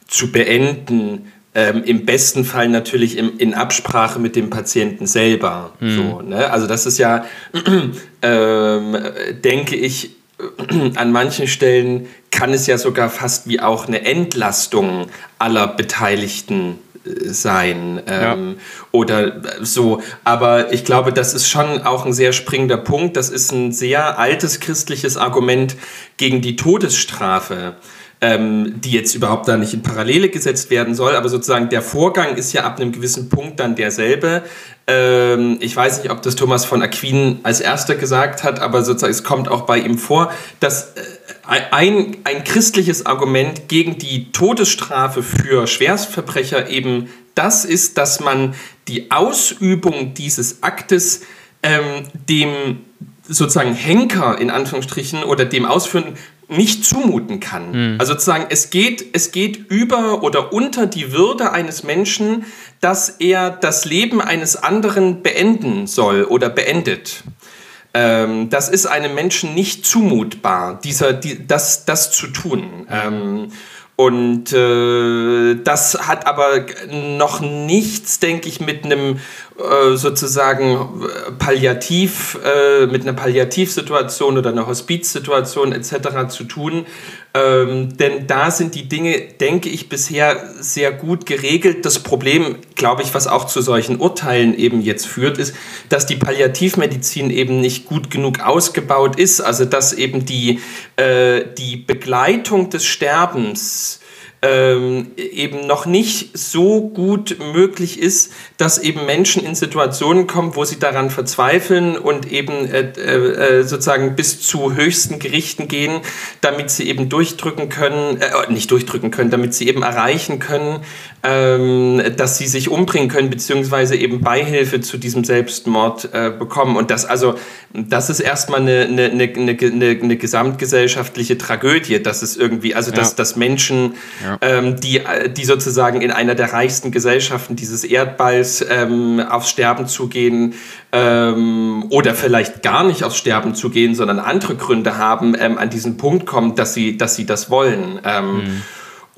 zu beenden. Ähm, Im besten Fall natürlich im, in Absprache mit dem Patienten selber. Mhm. So, ne? Also das ist ja, ähm, denke ich, an manchen Stellen kann es ja sogar fast wie auch eine Entlastung aller Beteiligten sein ähm, ja. oder so. Aber ich glaube, das ist schon auch ein sehr springender Punkt. Das ist ein sehr altes christliches Argument gegen die Todesstrafe ähm, die jetzt überhaupt da nicht in Parallele gesetzt werden soll, aber sozusagen der Vorgang ist ja ab einem gewissen Punkt dann derselbe. Ähm, ich weiß nicht, ob das Thomas von Aquin als erster gesagt hat, aber sozusagen es kommt auch bei ihm vor, dass äh, ein, ein christliches Argument gegen die Todesstrafe für Schwerstverbrecher eben das ist, dass man die Ausübung dieses Aktes ähm, dem sozusagen Henker in Anführungsstrichen oder dem Ausführenden nicht zumuten kann. Mhm. Also sozusagen, es geht, es geht über oder unter die Würde eines Menschen, dass er das Leben eines anderen beenden soll oder beendet. Ähm, das ist einem Menschen nicht zumutbar, dieser, die, das, das zu tun. Mhm. Ähm, und äh, das hat aber noch nichts, denke ich, mit einem äh, sozusagen äh, Palliativ, äh, mit einer Palliativsituation oder einer Hospizsituation etc. zu tun. Ähm, denn da sind die Dinge, denke ich, bisher sehr gut geregelt. Das Problem, glaube ich, was auch zu solchen Urteilen eben jetzt führt, ist, dass die Palliativmedizin eben nicht gut genug ausgebaut ist. Also dass eben die, äh, die Begleitung des Sterbens ähm, eben noch nicht so gut möglich ist, dass eben Menschen in Situationen kommen, wo sie daran verzweifeln und eben äh, äh, sozusagen bis zu höchsten Gerichten gehen, damit sie eben durchdrücken können, äh, nicht durchdrücken können, damit sie eben erreichen können, ähm, dass sie sich umbringen können, beziehungsweise eben Beihilfe zu diesem Selbstmord äh, bekommen. Und das also, das ist erstmal eine, eine, eine, eine, eine gesamtgesellschaftliche Tragödie, dass es irgendwie, also dass, ja. dass Menschen, ja. Ähm, die, die sozusagen in einer der reichsten Gesellschaften dieses Erdballs ähm, aufs Sterben zugehen ähm, oder vielleicht gar nicht aufs Sterben zugehen, sondern andere Gründe haben, ähm, an diesen Punkt kommen, dass sie, dass sie das wollen. Ähm, mhm.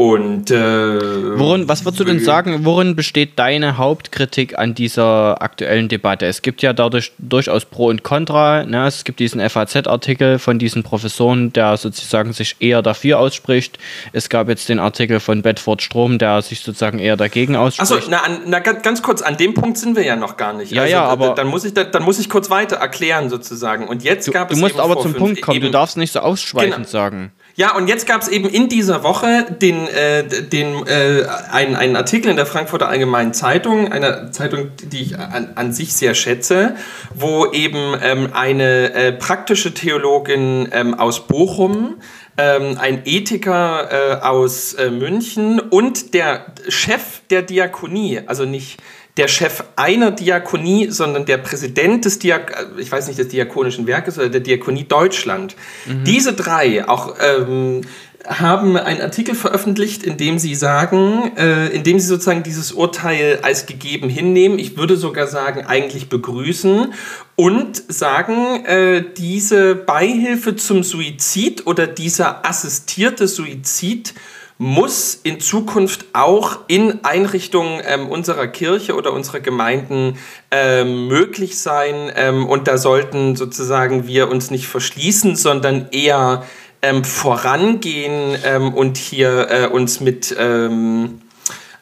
Und äh, worin, was würdest du denn sagen, worin besteht deine Hauptkritik an dieser aktuellen Debatte? Es gibt ja dadurch durchaus Pro und Contra. Ne? Es gibt diesen FAZ-Artikel von diesen Professoren, der sozusagen sich eher dafür ausspricht. Es gab jetzt den Artikel von Bedford Strom, der sich sozusagen eher dagegen ausspricht. Achso, na, na, ganz kurz, an dem Punkt sind wir ja noch gar nicht. Ja, also, ja, aber dann muss ich, dann muss ich kurz weiter erklären sozusagen. Und jetzt gab du, es Du musst aber zum Punkt kommen. Du darfst nicht so ausschweifend genau. sagen. Ja, und jetzt gab es eben in dieser Woche den, äh, den, äh, einen, einen Artikel in der Frankfurter Allgemeinen Zeitung, einer Zeitung, die ich an, an sich sehr schätze, wo eben ähm, eine äh, praktische Theologin ähm, aus Bochum, ähm, ein Ethiker äh, aus äh, München und der Chef der Diakonie, also nicht der Chef einer Diakonie, sondern der Präsident des Diak ich weiß nicht, des Diakonischen Werkes oder der Diakonie Deutschland. Mhm. Diese drei auch ähm, haben einen Artikel veröffentlicht, in dem sie sagen, äh, in dem sie sozusagen dieses Urteil als gegeben hinnehmen. Ich würde sogar sagen, eigentlich begrüßen und sagen, äh, diese Beihilfe zum Suizid oder dieser assistierte Suizid muss in Zukunft auch in Einrichtungen ähm, unserer Kirche oder unserer Gemeinden ähm, möglich sein. Ähm, und da sollten sozusagen wir uns nicht verschließen, sondern eher ähm, vorangehen ähm, und hier äh, uns mit ähm,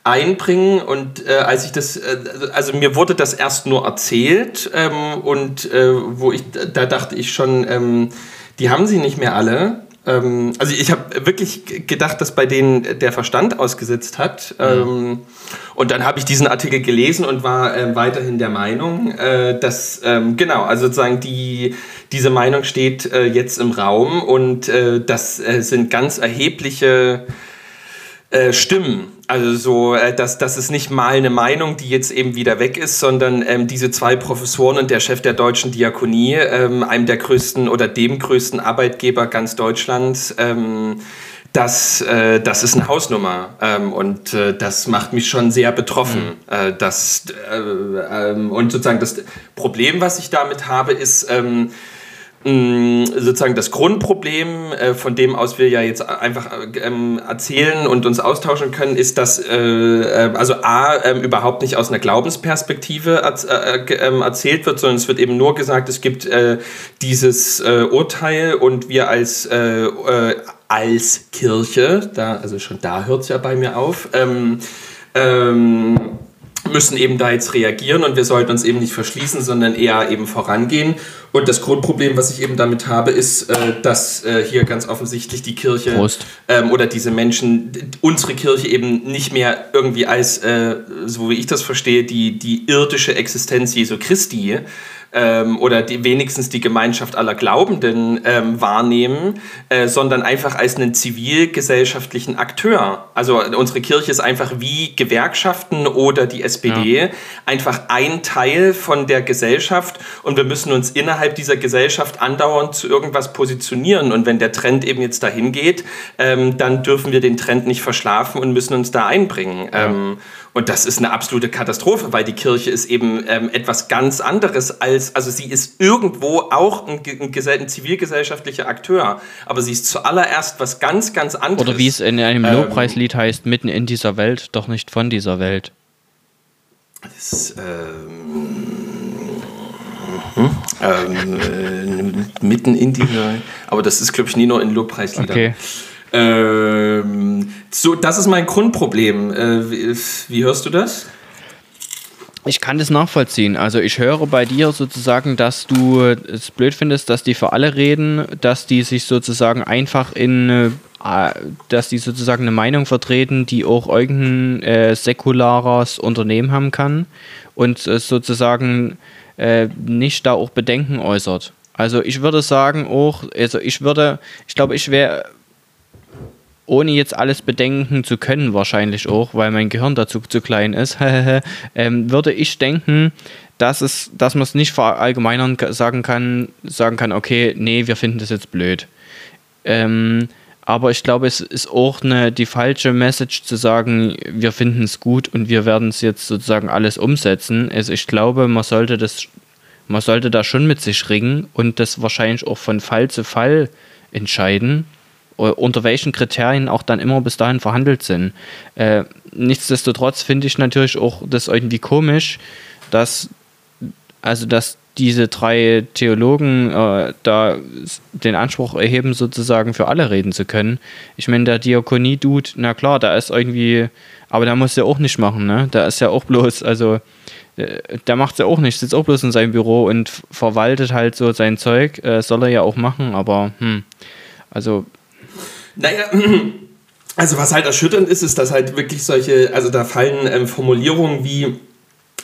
einbringen. Und äh, als ich das, äh, also mir wurde das erst nur erzählt und äh, wo ich, da dachte ich schon, die haben sie nicht mehr alle. Ähm, also ich habe wirklich gedacht, dass bei denen der Verstand ausgesetzt hat. Mhm. Ähm, und dann habe ich diesen Artikel gelesen und war äh, weiterhin der Meinung, äh, dass, ähm, genau, also sozusagen die, diese Meinung steht äh, jetzt im Raum und äh, das äh, sind ganz erhebliche äh, Stimmen. Also so, äh, dass das ist nicht mal eine Meinung, die jetzt eben wieder weg ist, sondern ähm, diese zwei Professoren und der Chef der deutschen Diakonie, ähm, einem der größten oder dem größten Arbeitgeber ganz Deutschlands, ähm, das, äh, das ist eine Hausnummer ähm, und äh, das macht mich schon sehr betroffen. Mhm. Äh, das, äh, ähm, und sozusagen das Problem, was ich damit habe, ist, ähm, sozusagen das Grundproblem, äh, von dem aus wir ja jetzt einfach ähm, erzählen und uns austauschen können, ist, dass äh, äh, also A ähm, überhaupt nicht aus einer Glaubensperspektive ähm, erzählt wird, sondern es wird eben nur gesagt, es gibt dieses Urteil und wir als als Kirche, da, also schon da hört es ja bei mir auf, ähm, ähm, müssen eben da jetzt reagieren und wir sollten uns eben nicht verschließen, sondern eher eben vorangehen. Und das Grundproblem, was ich eben damit habe, ist, äh, dass äh, hier ganz offensichtlich die Kirche ähm, oder diese Menschen unsere Kirche eben nicht mehr irgendwie als, äh, so wie ich das verstehe, die, die irdische Existenz Jesu Christi ähm, oder die, wenigstens die Gemeinschaft aller Glaubenden ähm, wahrnehmen, äh, sondern einfach als einen zivilgesellschaftlichen Akteur. Also unsere Kirche ist einfach wie Gewerkschaften oder die SPD ja. einfach ein Teil von der Gesellschaft und wir müssen uns innerhalb dieser Gesellschaft andauernd zu irgendwas positionieren. Und wenn der Trend eben jetzt dahin geht, ähm, dann dürfen wir den Trend nicht verschlafen und müssen uns da einbringen. Ja. Und das ist eine absolute Katastrophe, weil die Kirche ist eben ähm, etwas ganz anderes als, also sie ist irgendwo auch ein, ein, ein, zivilgesellschaftlicher Akteur, aber sie ist zuallererst was ganz, ganz anderes. Oder wie es in einem ähm, Lobpreislied heißt, mitten in dieser Welt, doch nicht von dieser Welt. Das, ähm, hm, ähm, äh, mitten in dieser, aber das ist, glaube ich, nie nur in Lobpreisliedern. Okay. Ähm, so, das ist mein Grundproblem. Äh, wie, wie hörst du das? Ich kann das nachvollziehen. Also ich höre bei dir sozusagen, dass du es blöd findest, dass die für alle reden, dass die sich sozusagen einfach in, äh, dass die sozusagen eine Meinung vertreten, die auch irgendein äh, säkulares Unternehmen haben kann und äh, sozusagen äh, nicht da auch Bedenken äußert. Also ich würde sagen auch, also ich würde, ich glaube, ich wäre ohne jetzt alles bedenken zu können, wahrscheinlich auch, weil mein Gehirn dazu zu klein ist, ähm, würde ich denken, dass, es, dass man es nicht verallgemeinern sagen kann, sagen kann, okay, nee, wir finden das jetzt blöd. Ähm, aber ich glaube, es ist auch eine, die falsche Message zu sagen, wir finden es gut und wir werden es jetzt sozusagen alles umsetzen. Also ich glaube, man sollte das, man sollte da schon mit sich ringen und das wahrscheinlich auch von Fall zu Fall entscheiden unter welchen Kriterien auch dann immer bis dahin verhandelt sind. Äh, nichtsdestotrotz finde ich natürlich auch das irgendwie komisch, dass also dass diese drei Theologen äh, da den Anspruch erheben, sozusagen für alle reden zu können. Ich meine, der Diakonie-Dude, na klar, da ist irgendwie, aber der muss ja auch nicht machen, ne? Da ist ja auch bloß, also äh, der macht ja auch nicht, sitzt auch bloß in seinem Büro und verwaltet halt so sein Zeug, äh, soll er ja auch machen, aber hm, also naja, also was halt erschütternd ist, ist, dass halt wirklich solche, also da fallen ähm, Formulierungen wie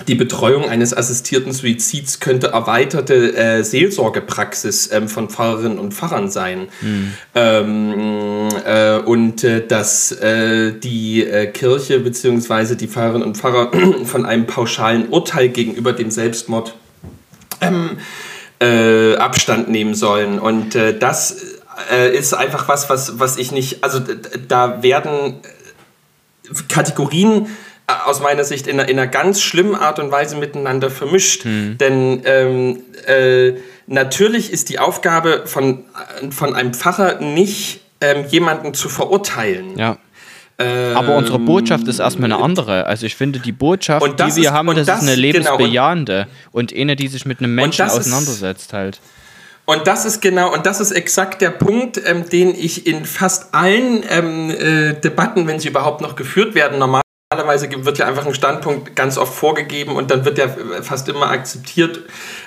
die Betreuung eines assistierten Suizids könnte erweiterte äh, Seelsorgepraxis ähm, von Pfarrerinnen und Pfarrern sein. Mhm. Ähm, äh, und äh, dass äh, die äh, Kirche bzw. die Pfarrerinnen und Pfarrer von einem pauschalen Urteil gegenüber dem Selbstmord ähm, äh, Abstand nehmen sollen. Und das äh, ist einfach was, was, was ich nicht, also da werden Kategorien äh, aus meiner Sicht in einer, in einer ganz schlimmen Art und Weise miteinander vermischt. Hm. Denn ähm, äh, natürlich ist die Aufgabe von, von einem Pfarrer nicht, ähm, jemanden zu verurteilen. Ja. Aber unsere Botschaft ist erstmal eine andere. Also ich finde, die Botschaft, die wir ist, haben, das, das, ist eine lebensbejahende genau, und, und eine, die sich mit einem Menschen auseinandersetzt halt. Und das ist genau, und das ist exakt der Punkt, ähm, den ich in fast allen ähm, äh, Debatten, wenn sie überhaupt noch geführt werden, normalerweise wird ja einfach ein Standpunkt ganz oft vorgegeben und dann wird der fast immer akzeptiert.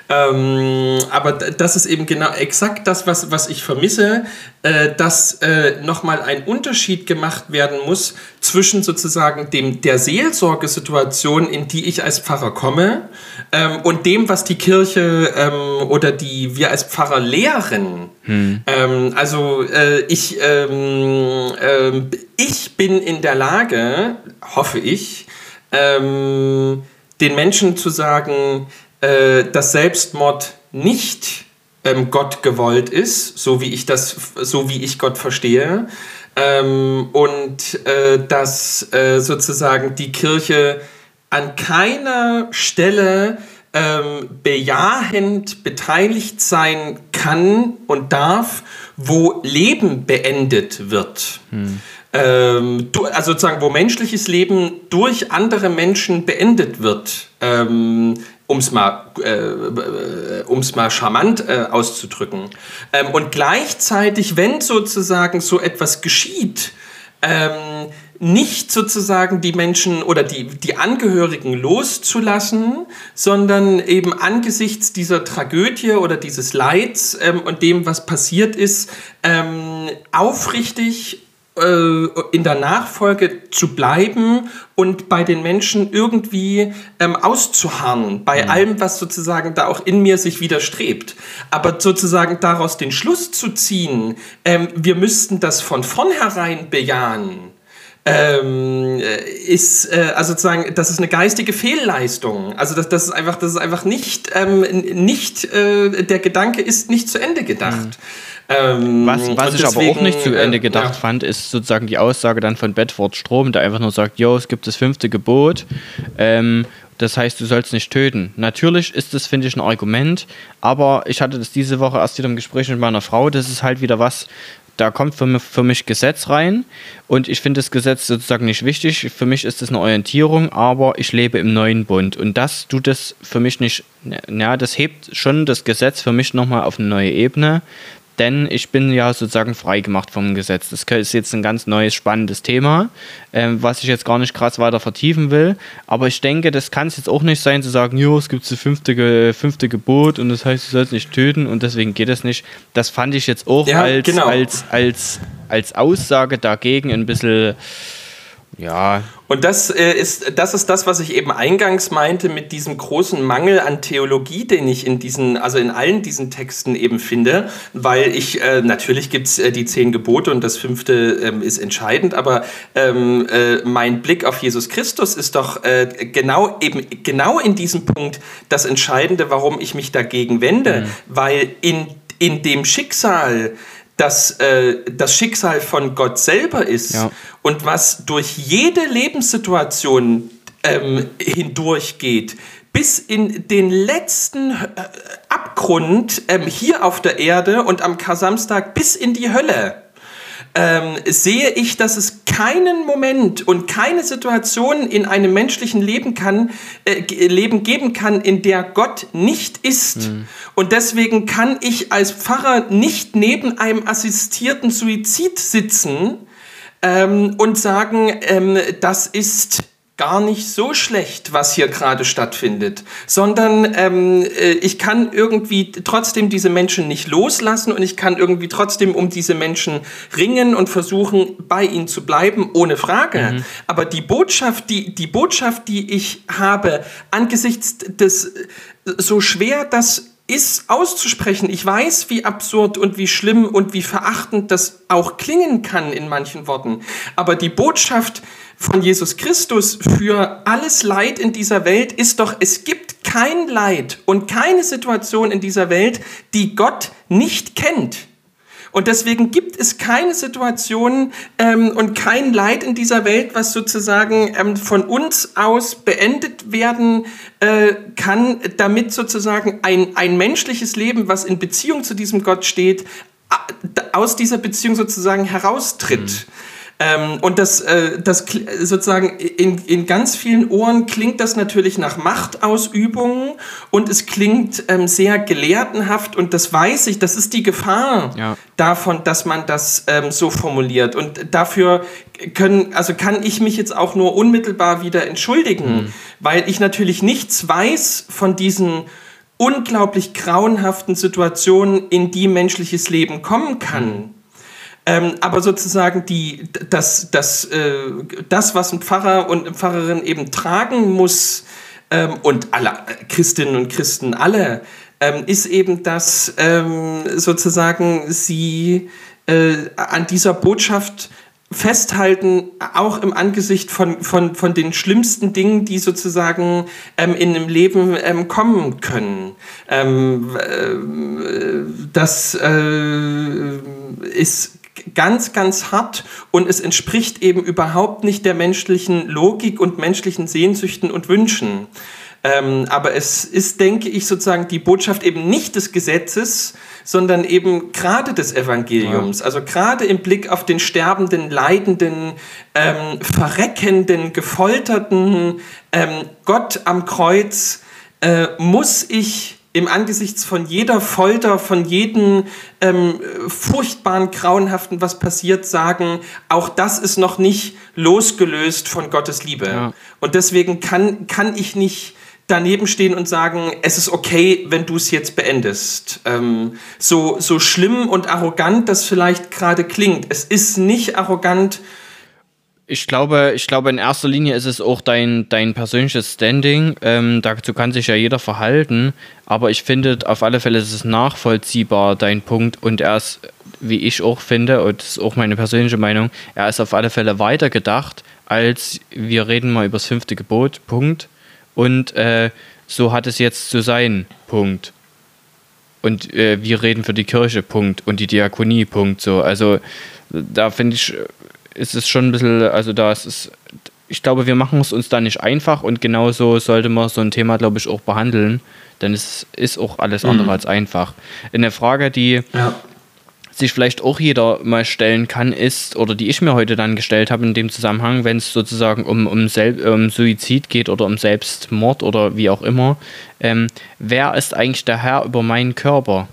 Ähm, aber das ist eben genau exakt das, was, was ich vermisse, äh, dass äh, nochmal ein Unterschied gemacht werden muss zwischen sozusagen dem, der Seelsorgesituation, in die ich als Pfarrer komme, ähm, und dem, was die Kirche ähm, oder die wir als Pfarrer lehren. Hm. Ähm, also äh, ich, ähm, ähm, ich bin in der Lage, hoffe ich, den Menschen zu sagen, äh, dass Selbstmord nicht ähm, Gott gewollt ist, so wie ich das, so wie ich Gott verstehe, ähm, und äh, dass äh, sozusagen die Kirche an keiner Stelle ähm, bejahend beteiligt sein kann und darf, wo Leben beendet wird. Hm. Ähm, also sozusagen, wo menschliches Leben durch andere Menschen beendet wird. Ähm, um es mal, äh, um's mal charmant äh, auszudrücken. Ähm, und gleichzeitig, wenn sozusagen so etwas geschieht, ähm, nicht sozusagen die Menschen oder die, die Angehörigen loszulassen, sondern eben angesichts dieser Tragödie oder dieses Leids ähm, und dem, was passiert ist, ähm, aufrichtig äh, in der Nachfolge zu bleiben und bei den Menschen irgendwie ähm, auszuharren, bei mhm. allem, was sozusagen da auch in mir sich widerstrebt. Aber sozusagen daraus den Schluss zu ziehen, ähm, wir müssten das von vornherein bejahen, ähm, ist äh, also sozusagen, das ist eine geistige Fehlleistung. Also das, das ist einfach, das ist einfach nicht, ähm, nicht äh, der Gedanke ist nicht zu Ende gedacht. Mhm. Ähm, was was ich deswegen, aber auch nicht zu Ende äh, gedacht ja. fand, ist sozusagen die Aussage dann von Bedford Strom, der einfach nur sagt, jo, es gibt das fünfte Gebot. Ähm, das heißt, du sollst nicht töten. Natürlich ist das, finde ich, ein Argument, aber ich hatte das diese Woche erst wieder im Gespräch mit meiner Frau. Das ist halt wieder was, da kommt für mich, für mich Gesetz rein. Und ich finde das Gesetz sozusagen nicht wichtig. Für mich ist das eine Orientierung, aber ich lebe im neuen Bund. Und das tut das für mich nicht, ja, das hebt schon das Gesetz für mich nochmal auf eine neue Ebene, denn ich bin ja sozusagen freigemacht vom Gesetz. Das ist jetzt ein ganz neues, spannendes Thema, ähm, was ich jetzt gar nicht krass weiter vertiefen will. Aber ich denke, das kann es jetzt auch nicht sein, zu sagen, jo, es gibt das fünfte, fünfte Gebot und das heißt, du sollst nicht töten und deswegen geht es nicht. Das fand ich jetzt auch ja, als, genau. als, als, als Aussage dagegen ein bisschen ja. Und das, äh, ist, das ist das, was ich eben eingangs meinte mit diesem großen Mangel an Theologie, den ich in diesen, also in allen diesen Texten eben finde, weil ich, äh, natürlich gibt es äh, die zehn Gebote und das fünfte ähm, ist entscheidend, aber ähm, äh, mein Blick auf Jesus Christus ist doch äh, genau eben genau in diesem Punkt das Entscheidende, warum ich mich dagegen wende, mhm. weil in, in dem Schicksal, das äh, das Schicksal von Gott selber ist ja. und was durch jede Lebenssituation ähm, hindurchgeht, bis in den letzten äh, Abgrund ähm, hier auf der Erde und am Kasamstag bis in die Hölle ähm, sehe ich, dass es keinen Moment und keine Situation in einem menschlichen Leben, kann, äh, Leben geben kann, in der Gott nicht ist. Mhm. Und deswegen kann ich als Pfarrer nicht neben einem assistierten Suizid sitzen ähm, und sagen, ähm, das ist gar nicht so schlecht, was hier gerade stattfindet, sondern ähm, äh, ich kann irgendwie trotzdem diese Menschen nicht loslassen und ich kann irgendwie trotzdem um diese Menschen ringen und versuchen, bei ihnen zu bleiben, ohne Frage. Mhm. Aber die Botschaft, die, die Botschaft, die ich habe, angesichts des, so schwer das ist auszusprechen. Ich weiß, wie absurd und wie schlimm und wie verachtend das auch klingen kann in manchen Worten. Aber die Botschaft, von Jesus Christus für alles Leid in dieser Welt ist doch, es gibt kein Leid und keine Situation in dieser Welt, die Gott nicht kennt. Und deswegen gibt es keine Situation ähm, und kein Leid in dieser Welt, was sozusagen ähm, von uns aus beendet werden äh, kann, damit sozusagen ein, ein menschliches Leben, was in Beziehung zu diesem Gott steht, aus dieser Beziehung sozusagen heraustritt. Mhm. Ähm, und das, äh, das sozusagen in, in ganz vielen Ohren klingt das natürlich nach Machtausübung und es klingt ähm, sehr gelehrtenhaft und das weiß ich, das ist die Gefahr ja. davon, dass man das ähm, so formuliert. Und dafür können, also kann ich mich jetzt auch nur unmittelbar wieder entschuldigen, mhm. weil ich natürlich nichts weiß von diesen unglaublich grauenhaften Situationen, in die menschliches Leben kommen kann. Mhm. Ähm, aber sozusagen die, das, das, äh, das, was ein Pfarrer und eine Pfarrerin eben tragen muss, ähm, und alle Christinnen und Christen alle, ähm, ist eben, dass ähm, sozusagen sie äh, an dieser Botschaft festhalten, auch im Angesicht von, von, von den schlimmsten Dingen, die sozusagen ähm, in einem Leben ähm, kommen können. Ähm, äh, das äh, ist ganz, ganz hart und es entspricht eben überhaupt nicht der menschlichen Logik und menschlichen Sehnsüchten und Wünschen. Ähm, aber es ist, denke ich, sozusagen die Botschaft eben nicht des Gesetzes, sondern eben gerade des Evangeliums. Ja. Also gerade im Blick auf den sterbenden, leidenden, ähm, verreckenden, gefolterten ähm, Gott am Kreuz äh, muss ich im Angesichts von jeder Folter, von jedem ähm, furchtbaren, grauenhaften, was passiert, sagen, auch das ist noch nicht losgelöst von Gottes Liebe. Ja. Und deswegen kann, kann ich nicht daneben stehen und sagen, es ist okay, wenn du es jetzt beendest. Ähm, so, so schlimm und arrogant das vielleicht gerade klingt, es ist nicht arrogant. Ich glaube, ich glaube, in erster Linie ist es auch dein, dein persönliches Standing. Ähm, dazu kann sich ja jeder verhalten. Aber ich finde, auf alle Fälle ist es nachvollziehbar, dein Punkt. Und er ist, wie ich auch finde, und das ist auch meine persönliche Meinung, er ist auf alle Fälle weitergedacht, als wir reden mal über das fünfte Gebot. Punkt und äh, so hat es jetzt zu sein. Punkt. Und äh, wir reden für die Kirche. Punkt. Und die Diakonie. Punkt. So. Also da finde ich, ist es schon ein bisschen, also da ist es, ich glaube, wir machen es uns da nicht einfach und genauso sollte man so ein Thema, glaube ich, auch behandeln. Denn es ist auch alles andere mhm. als einfach. Eine Frage, die ja sich vielleicht auch jeder mal stellen kann, ist, oder die ich mir heute dann gestellt habe in dem Zusammenhang, wenn es sozusagen um, um, um Suizid geht oder um Selbstmord oder wie auch immer, ähm, wer ist eigentlich der Herr über meinen Körper?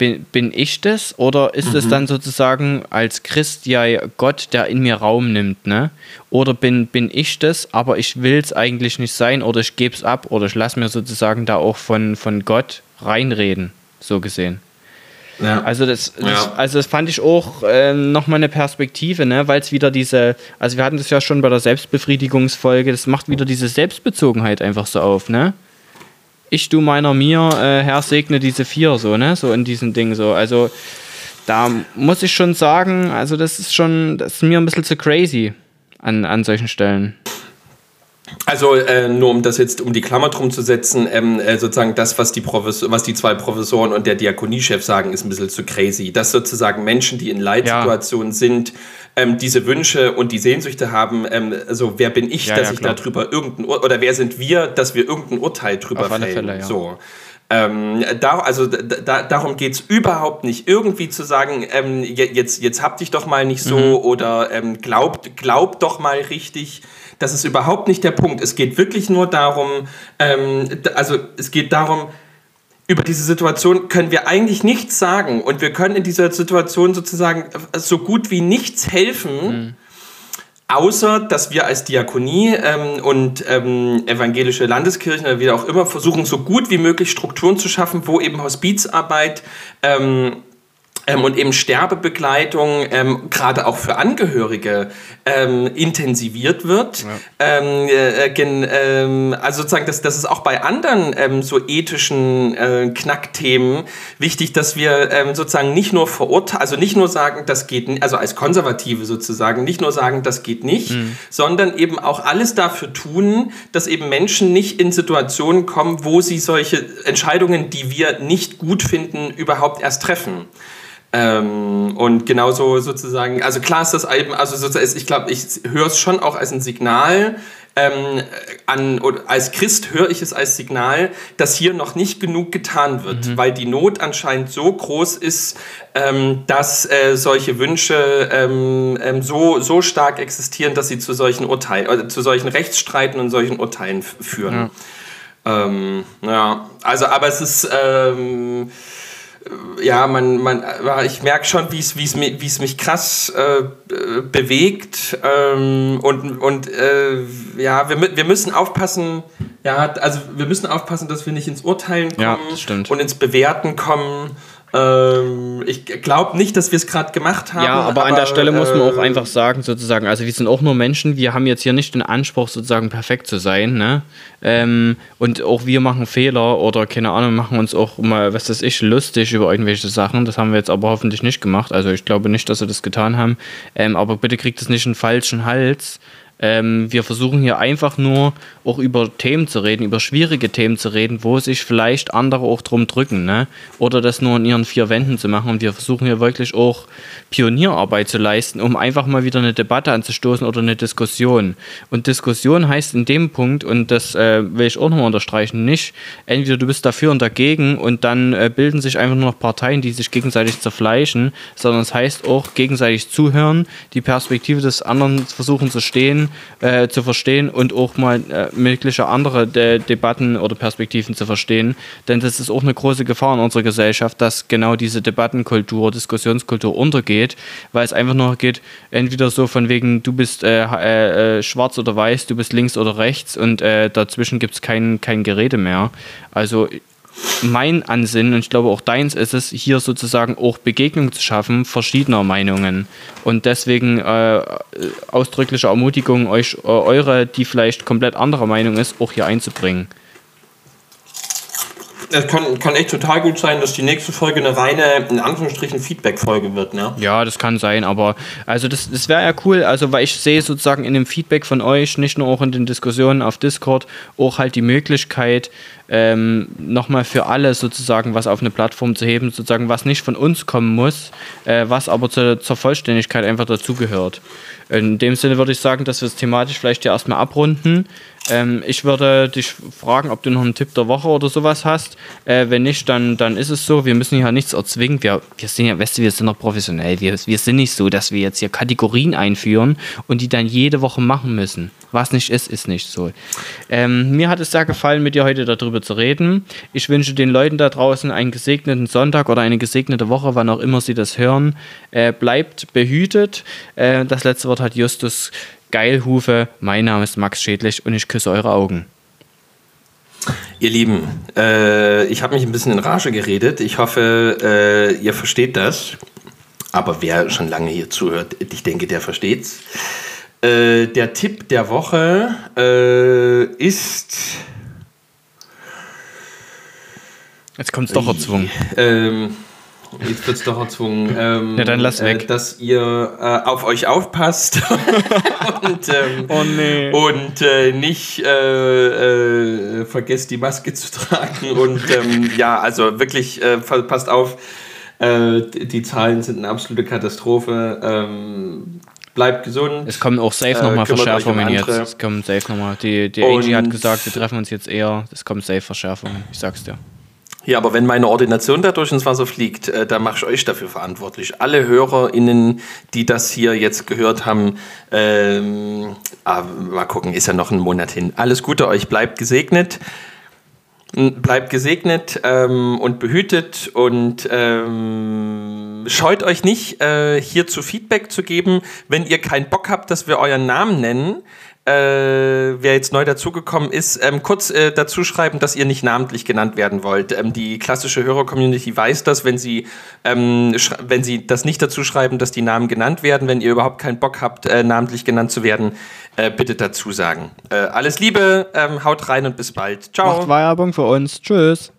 Bin, bin ich das oder ist es mhm. dann sozusagen als Christ ja Gott, der in mir Raum nimmt, ne? Oder bin, bin ich das, aber ich will es eigentlich nicht sein oder ich gebe es ab oder ich lasse mir sozusagen da auch von, von Gott reinreden, so gesehen. Ja. Also, das, das ja. also das fand ich auch äh, nochmal eine Perspektive, ne? weil es wieder diese, also wir hatten das ja schon bei der Selbstbefriedigungsfolge, das macht wieder diese Selbstbezogenheit einfach so auf, ne? Ich, du, meiner, mir, äh, Herr segne diese vier, so, ne? So in diesem Ding so. Also da muss ich schon sagen, also das ist schon, das ist mir ein bisschen zu crazy an, an solchen Stellen. Also äh, nur um das jetzt um die Klammer drum zu setzen, ähm, äh, sozusagen das, was die, Professor, was die zwei Professoren und der Diakoniechef sagen, ist ein bisschen zu crazy. Dass sozusagen Menschen, die in Leitsituationen ja. sind, ähm, diese Wünsche und die Sehnsüchte haben, ähm, also wer bin ich, ja, dass ja, ich darüber irgendein Ur oder wer sind wir, dass wir irgendein Urteil drüber Auf fällen. Fälle, ja. So. Ähm, da, also da, darum geht es überhaupt nicht, irgendwie zu sagen, ähm, jetzt, jetzt hab dich doch mal nicht so mhm. oder ähm, glaubt, glaubt doch mal richtig. Das ist überhaupt nicht der Punkt. Es geht wirklich nur darum, ähm, also es geht darum, über diese Situation können wir eigentlich nichts sagen und wir können in dieser Situation sozusagen so gut wie nichts helfen. Mhm. Außer, dass wir als Diakonie ähm, und ähm, evangelische Landeskirchen oder wie auch immer versuchen, so gut wie möglich Strukturen zu schaffen, wo eben Hospizarbeit ähm, ähm, und eben Sterbebegleitung ähm, gerade auch für Angehörige ähm, intensiviert wird. Ja. Ähm, äh, äh, also sozusagen, das, das ist auch bei anderen ähm, so ethischen äh, Knackthemen wichtig, dass wir ähm, sozusagen nicht nur verurteilen, also nicht nur sagen, das geht nicht, also als Konservative sozusagen, nicht nur sagen, das geht nicht, mhm. sondern eben auch alles dafür tun, dass eben Menschen nicht in Situationen kommen, wo sie solche Entscheidungen, die wir nicht gut finden, überhaupt erst treffen. Ähm, und genauso sozusagen, also klar ist das eben, also sozusagen, ich glaube, ich höre es schon auch als ein Signal, ähm, an, oder als Christ höre ich es als Signal, dass hier noch nicht genug getan wird, mhm. weil die Not anscheinend so groß ist, ähm, dass äh, solche Wünsche ähm, ähm so, so stark existieren, dass sie zu solchen Urteilen, äh, zu solchen Rechtsstreiten und solchen Urteilen führen. Ja. Ähm, ja, also, aber es ist, ähm, ja, man, man, ich merke schon, wie es, wie es, wie es mich krass äh, bewegt. Ähm, und und äh, ja, wir, wir müssen aufpassen, ja, also wir müssen aufpassen, dass wir nicht ins Urteilen kommen ja, und ins Bewerten kommen. Ähm, ich glaube nicht, dass wir es gerade gemacht haben. Ja, aber, aber, an der Stelle muss man auch äh, einfach sagen, sozusagen, also wir sind auch nur Menschen, wir haben jetzt hier nicht den Anspruch, sozusagen perfekt zu sein, ne? Ähm, und auch wir machen Fehler oder keine Ahnung, machen uns auch mal, was weiß ich, lustig über irgendwelche Sachen. Das haben wir jetzt aber hoffentlich nicht gemacht. Also ich glaube nicht, dass wir das getan haben. Ähm, aber bitte kriegt es nicht einen falschen Hals. Ähm, wir versuchen hier einfach nur auch über Themen zu reden, über schwierige Themen zu reden, wo sich vielleicht andere auch drum drücken, ne? Oder das nur in ihren vier Wänden zu machen. Und wir versuchen hier wirklich auch Pionierarbeit zu leisten, um einfach mal wieder eine Debatte anzustoßen oder eine Diskussion. Und Diskussion heißt in dem Punkt, und das äh, will ich auch nochmal unterstreichen, nicht entweder du bist dafür und dagegen und dann äh, bilden sich einfach nur noch Parteien, die sich gegenseitig zerfleischen, sondern es heißt auch gegenseitig zuhören, die Perspektive des anderen versuchen zu stehen äh, zu verstehen und auch mal äh, mögliche andere De Debatten oder Perspektiven zu verstehen. Denn das ist auch eine große Gefahr in unserer Gesellschaft, dass genau diese Debattenkultur, Diskussionskultur untergeht, weil es einfach nur geht, entweder so von wegen, du bist äh, äh, äh schwarz oder weiß, du bist links oder rechts und äh, dazwischen gibt es kein, kein Gerede mehr. Also mein Ansinnen und ich glaube auch deins ist es, hier sozusagen auch Begegnung zu schaffen verschiedener Meinungen. Und deswegen äh, ausdrückliche Ermutigung, euch äh, eure, die vielleicht komplett anderer Meinung ist, auch hier einzubringen. Es kann, kann echt total gut sein, dass die nächste Folge eine reine, in Anführungsstrichen, Feedback-Folge wird, ne? Ja, das kann sein, aber also das, das wäre ja cool, also weil ich sehe sozusagen in dem Feedback von euch, nicht nur auch in den Diskussionen auf Discord, auch halt die Möglichkeit, ähm, nochmal für alle sozusagen was auf eine Plattform zu heben, sozusagen was nicht von uns kommen muss, äh, was aber zu, zur Vollständigkeit einfach dazugehört. In dem Sinne würde ich sagen, dass wir es thematisch vielleicht ja erstmal abrunden. Ähm, ich würde dich fragen, ob du noch einen Tipp der Woche oder sowas hast. Äh, wenn nicht, dann, dann ist es so. Wir müssen ja nichts erzwingen. Wir, wir sind ja, weißt du, wir sind noch professionell. Wir, wir sind nicht so, dass wir jetzt hier Kategorien einführen und die dann jede Woche machen müssen. Was nicht ist, ist nicht so. Ähm, mir hat es sehr gefallen, mit dir heute darüber zu reden. Ich wünsche den Leuten da draußen einen gesegneten Sonntag oder eine gesegnete Woche, wann auch immer sie das hören. Äh, bleibt behütet. Äh, das letzte Wort hat Justus Geilhufe. Mein Name ist Max Schädlich und ich küsse eure Augen. Ihr Lieben, äh, ich habe mich ein bisschen in Rage geredet. Ich hoffe, äh, ihr versteht das. Aber wer schon lange hier zuhört, ich denke, der versteht's. Äh, der Tipp der Woche äh, ist. Jetzt kommt es doch erzwungen. Ähm, Jetzt wird es doch erzwungen. Ähm, ja, dann lass weg. Äh, dass ihr äh, auf euch aufpasst und, ähm, oh, nee. und äh, nicht äh, äh, vergesst die Maske zu tragen. Und ähm, ja, also wirklich äh, passt auf. die Zahlen sind eine absolute Katastrophe. Ähm, bleibt gesund. Es kommen auch safe nochmal Verschärfungen um jetzt. Es kommen safe nochmal. Die, die AG hat gesagt, wir treffen uns jetzt eher. Es kommen safe Verschärfungen. Ich sag's dir. Ja, aber wenn meine Ordination dadurch ins Wasser fliegt, äh, dann mache ich euch dafür verantwortlich. Alle HörerInnen, die das hier jetzt gehört haben, ähm, ah, mal gucken, ist ja noch ein Monat hin. Alles Gute euch, bleibt gesegnet. Bleibt gesegnet ähm, und behütet und ähm, scheut euch nicht, äh, hier zu Feedback zu geben. Wenn ihr keinen Bock habt, dass wir euren Namen nennen, äh, wer jetzt neu dazugekommen ist, ähm, kurz äh, dazu schreiben, dass ihr nicht namentlich genannt werden wollt. Ähm, die klassische Hörer-Community weiß das, wenn sie, ähm, wenn sie das nicht dazu schreiben, dass die Namen genannt werden. Wenn ihr überhaupt keinen Bock habt, äh, namentlich genannt zu werden, äh, bitte dazu sagen. Äh, alles Liebe, ähm, haut rein und bis bald. Ciao. Macht Werbung für uns. Tschüss.